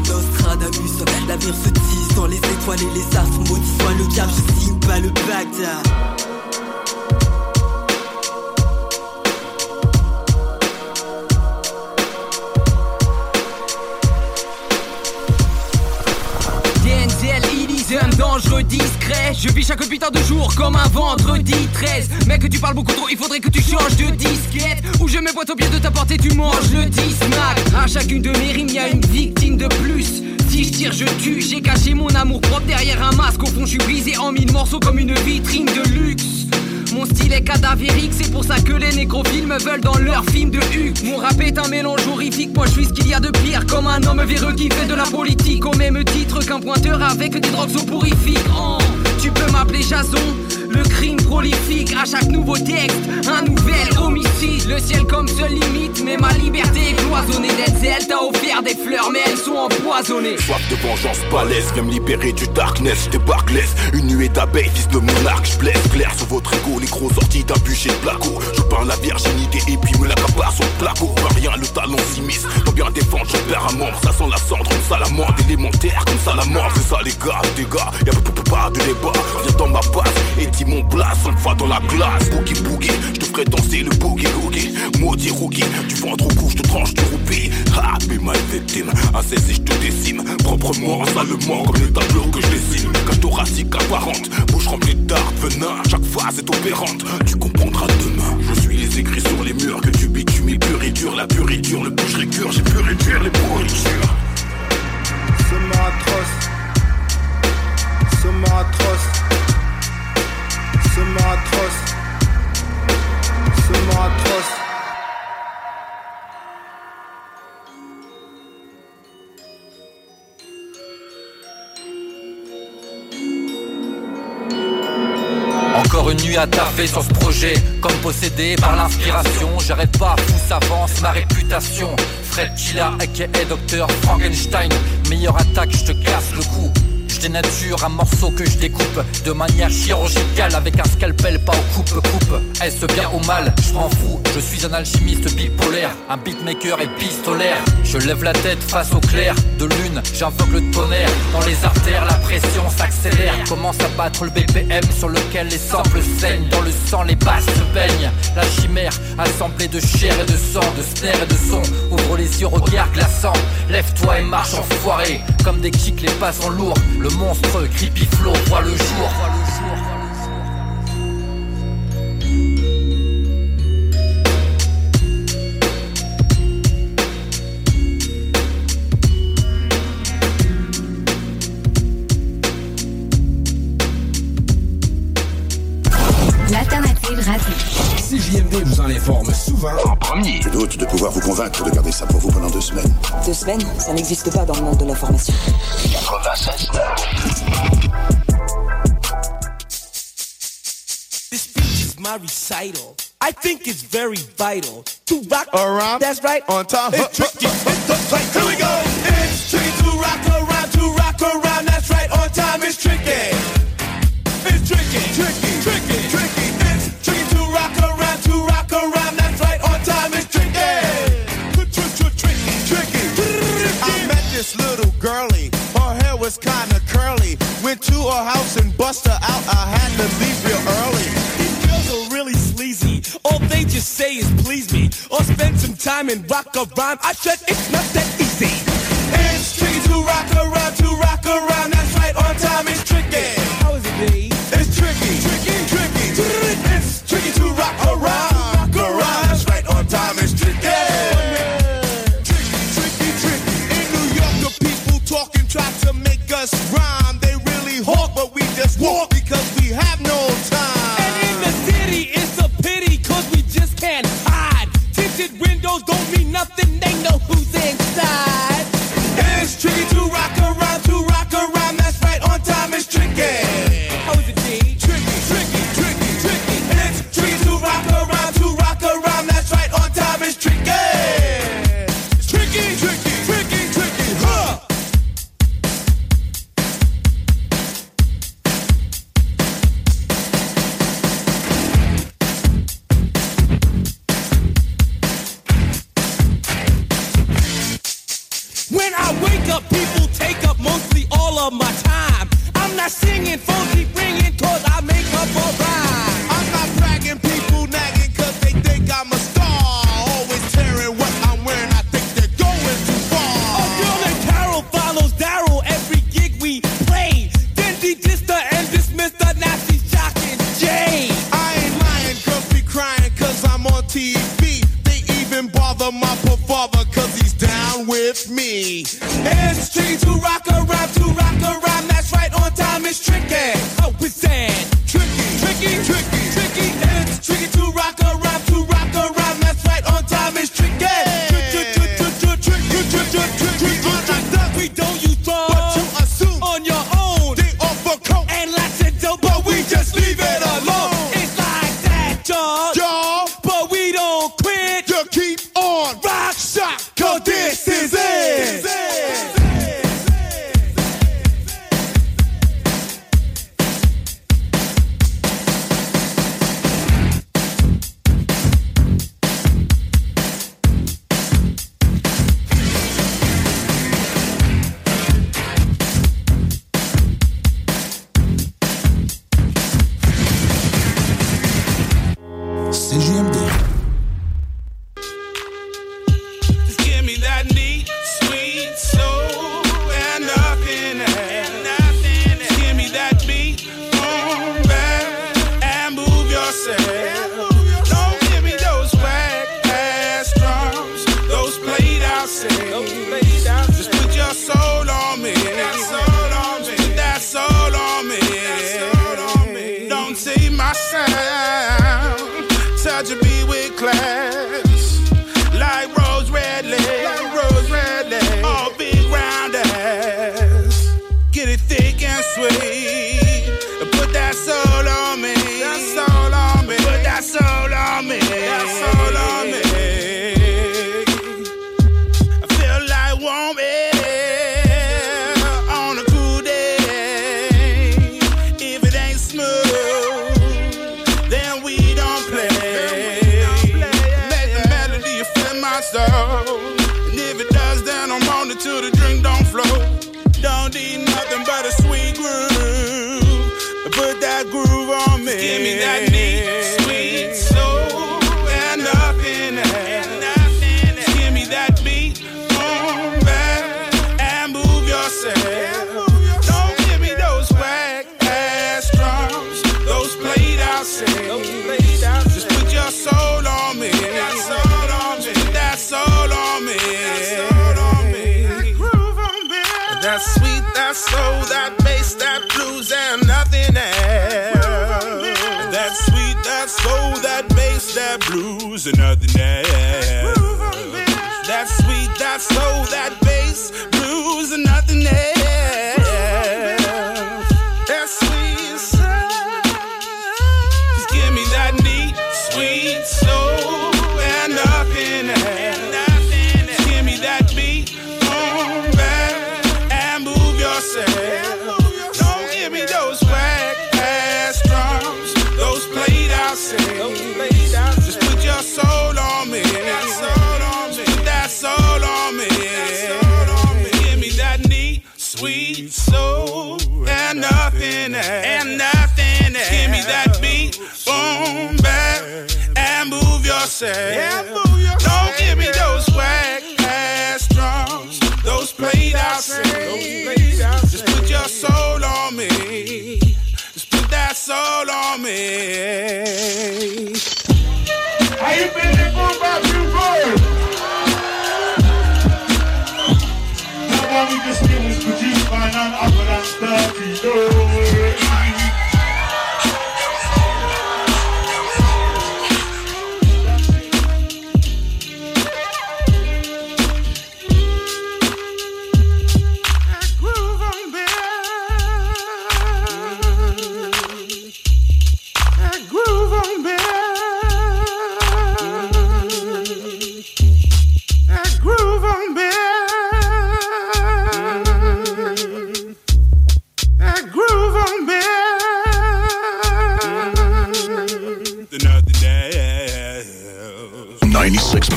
Nostradamus, l'avenir se tisse dans les étoiles et les astres Maudit soit le diable, je signe pas le Bagdad Je vis chaque putain de jour comme un vendredi 13. Mec, tu parles beaucoup trop, il faudrait que tu changes de disquette. Ou je me boite au pied de ta porte et tu manges le dismac. À chacune de mes rimes, y a une victime de plus. Si je tire, je tue. J'ai caché mon amour propre derrière un masque. Au fond, je suis brisé en mille morceaux comme une vitrine de luxe. Mon style est cadavérique, c'est pour ça que les nécrophiles me veulent dans leur film de Huck. Mon rap est un mélange horrifique, moi je suis ce qu'il y a de pire, comme un homme véreux qui fait de la politique, au même titre qu'un pointeur avec des drogues soporifiques. Oh, tu peux m'appeler Jason, le crime prolifique, à chaque nouveau texte, un nouvel homicide. Le ciel comme seule limite, mais ma liberté cloisonnée. D'être t'a offert des fleurs, mais elles sont empoisonnées. Soif de vengeance balèze, viens me libérer du darkness, je débarque Une nuée d'abeilles, fils de monarque, je blesse clair sur votre ego, les gros sortis d'un bûcher de placo. Je parle la virginité et puis me l'accapare sur le placo. Pas rien, le talon s'immisce, dois bien défendre, je perds un membre. Ça sent la cendre comme salamandre, élémentaire comme salamandre. C'est ça les gars, les gars, y'a pas de débat. Viens dans ma base et dis mon blast, on dans la glace. Boogie boogie, je te ferai danser le boogie boogie. Maudit rookie, tu vends trop coup, je te tranche du roupie. Ah, mais mal victime, si je te décime. Proprement, salement, comme le tableau que je dessine. Cage thoracique apparente, bouche remplie d'art, venin. Chaque phase est opérante, tu comprendras demain. Je suis les écrits sur les murs que tu bitumes, il pur et dur. La puriture, le bouche récure, j'ai pu réduire les pourritures. C'est atroce. C'est atroce. C'est atroce. C'est atroce. Encore une nuit à taffer sur ce projet. Comme possédé par l'inspiration. J'arrête pas, fou s'avance ma réputation. Fred Chilla, aka Dr Frankenstein. Meilleure attaque, je te casse le cou je dénature un morceau que je découpe de manière chirurgicale avec un scalpel, pas au coupe-coupe. Est-ce bien ou mal? Je m'en fous, je suis un alchimiste bipolaire, un beatmaker épistolaire. Je lève la tête face au clair de lune, j'invoque le tonnerre. Dans les artères, la pression s'accélère. Commence à battre le BPM sur lequel les samples saignent. Dans le sang, les basses se baignent. La chimère, assemblée de chair et de sang, de snare et de son. Ouvre les yeux, regard glaçant. Lève-toi et marche enfoiré. Comme des kicks, les pas sont lourds. Le monstre creepy flow voit le jour. CJMD vous en informe souvent en premier. Je doute de pouvoir vous convaincre de garder ça pour vous pendant deux semaines. Deux semaines Ça n'existe pas dans le monde de l'information. 96 This speech is my recital. I think it's very vital to rock around. That's right. On time. It's tricky. It's the. Here we go. Was kinda curly. Went to her house and bust her out. I had to leave real early. These girls are really sleazy. All they just say is please me. Or spend some time and rock a rhyme. I said it's not that easy. It's tricky to rock around, to rock around. That's right, on time it's tricky.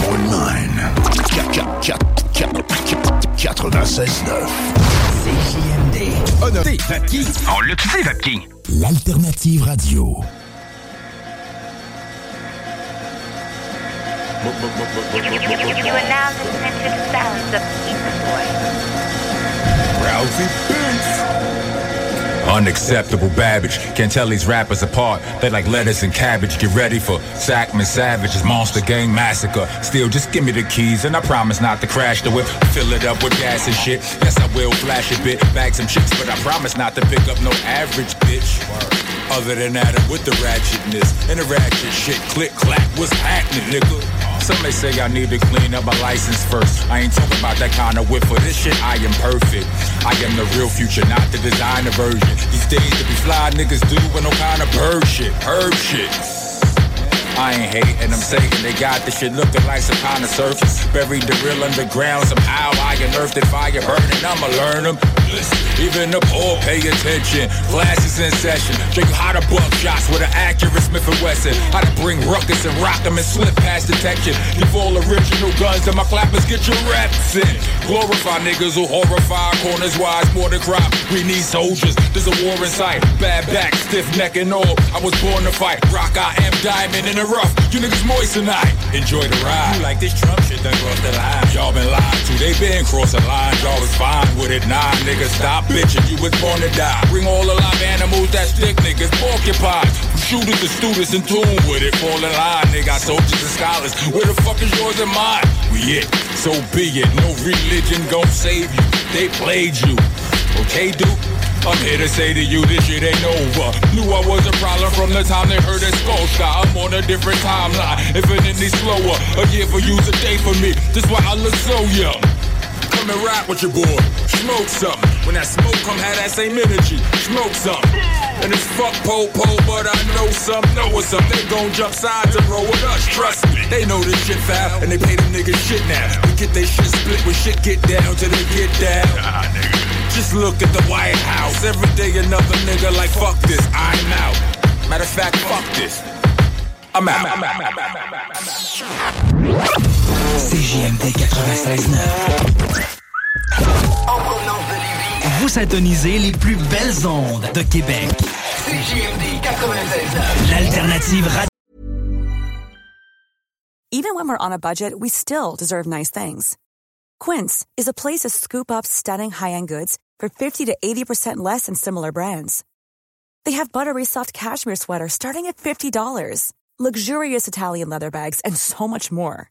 On. L'alternative radio. You, you, you are now listening Unacceptable babbage. Can't tell these rappers apart. They like lettuce and cabbage. Get ready for Sackman Savage's Monster Gang Massacre. Still, just give me the keys and I promise not to crash the whip. Fill it up with gas and shit. Yes, I will flash a bit. Bag some chicks, but I promise not to pick up no average bitch. Other than that, I'm with the ratchetness and the ratchet shit. Click, clack, what's happening, nigga? Some may say I need to clean up my license first. I ain't talking about that kind of whip for this shit. I am perfect. I am the real future, not the designer version. These days to be fly niggas do with no kind of bird shit, herb shit. I ain't hating, I'm saying they got this shit looking like some kind of surface. Buried the real underground, somehow I unearthed it, fire burning, I'ma learn them. Even the poor pay attention. Classes in session, show how to buck shots with an accurate Smith & Wesson. How to bring ruckus and rock them and slip past detection. Give all original guns to my clappers, get your reps in. Glorify niggas who horrify corners wise, more than crop. We need soldiers, there's a war in sight. Bad back, stiff neck and all. I was born to fight. Rock, I am diamond in the rough. You niggas moist tonight. Enjoy the ride. You like this Trump shit done crossed the line. Y'all been lied to. They been crossing lines. Y'all was fine with it. Nah, stop bitching. You was born to die. Bring all the live animals that stick niggas. Porcupines. Shooters to students in tune with it. Fall in line. They got soldiers and scholars. Where the fuck is yours and mine? We it. So be it. No religion gon' save you. They played you. Okay, dude? I'm here to say to you this shit ain't over. Knew I was a problem from the time they heard that skull shot. I'm on a different timeline, infinitely slower. A year for you's a day for me. That's why I look so young. Come and rap with your boy. Smoke something. When that smoke come, have that same energy. Smoke something. And it's fuck po po, but I know some, know what's up. They gon' jump sides and roll with us, trust me. They know this shit foul, and they pay them niggas shit now. We get they shit split when shit get down till they get down. Just look at the White House. Every day another nigga like fuck this, I'm out. Matter of fact, fuck this. I'm out. CJMD 96.9. Vous syntonisez les plus belles ondes de Québec. CJMD 96.9. L'alternative radio. Even when we're on a budget, we still deserve nice things. Quince is a place to scoop up stunning high-end goods for 50 to 80% less than similar brands. They have buttery soft cashmere sweaters starting at $50, luxurious Italian leather bags, and so much more.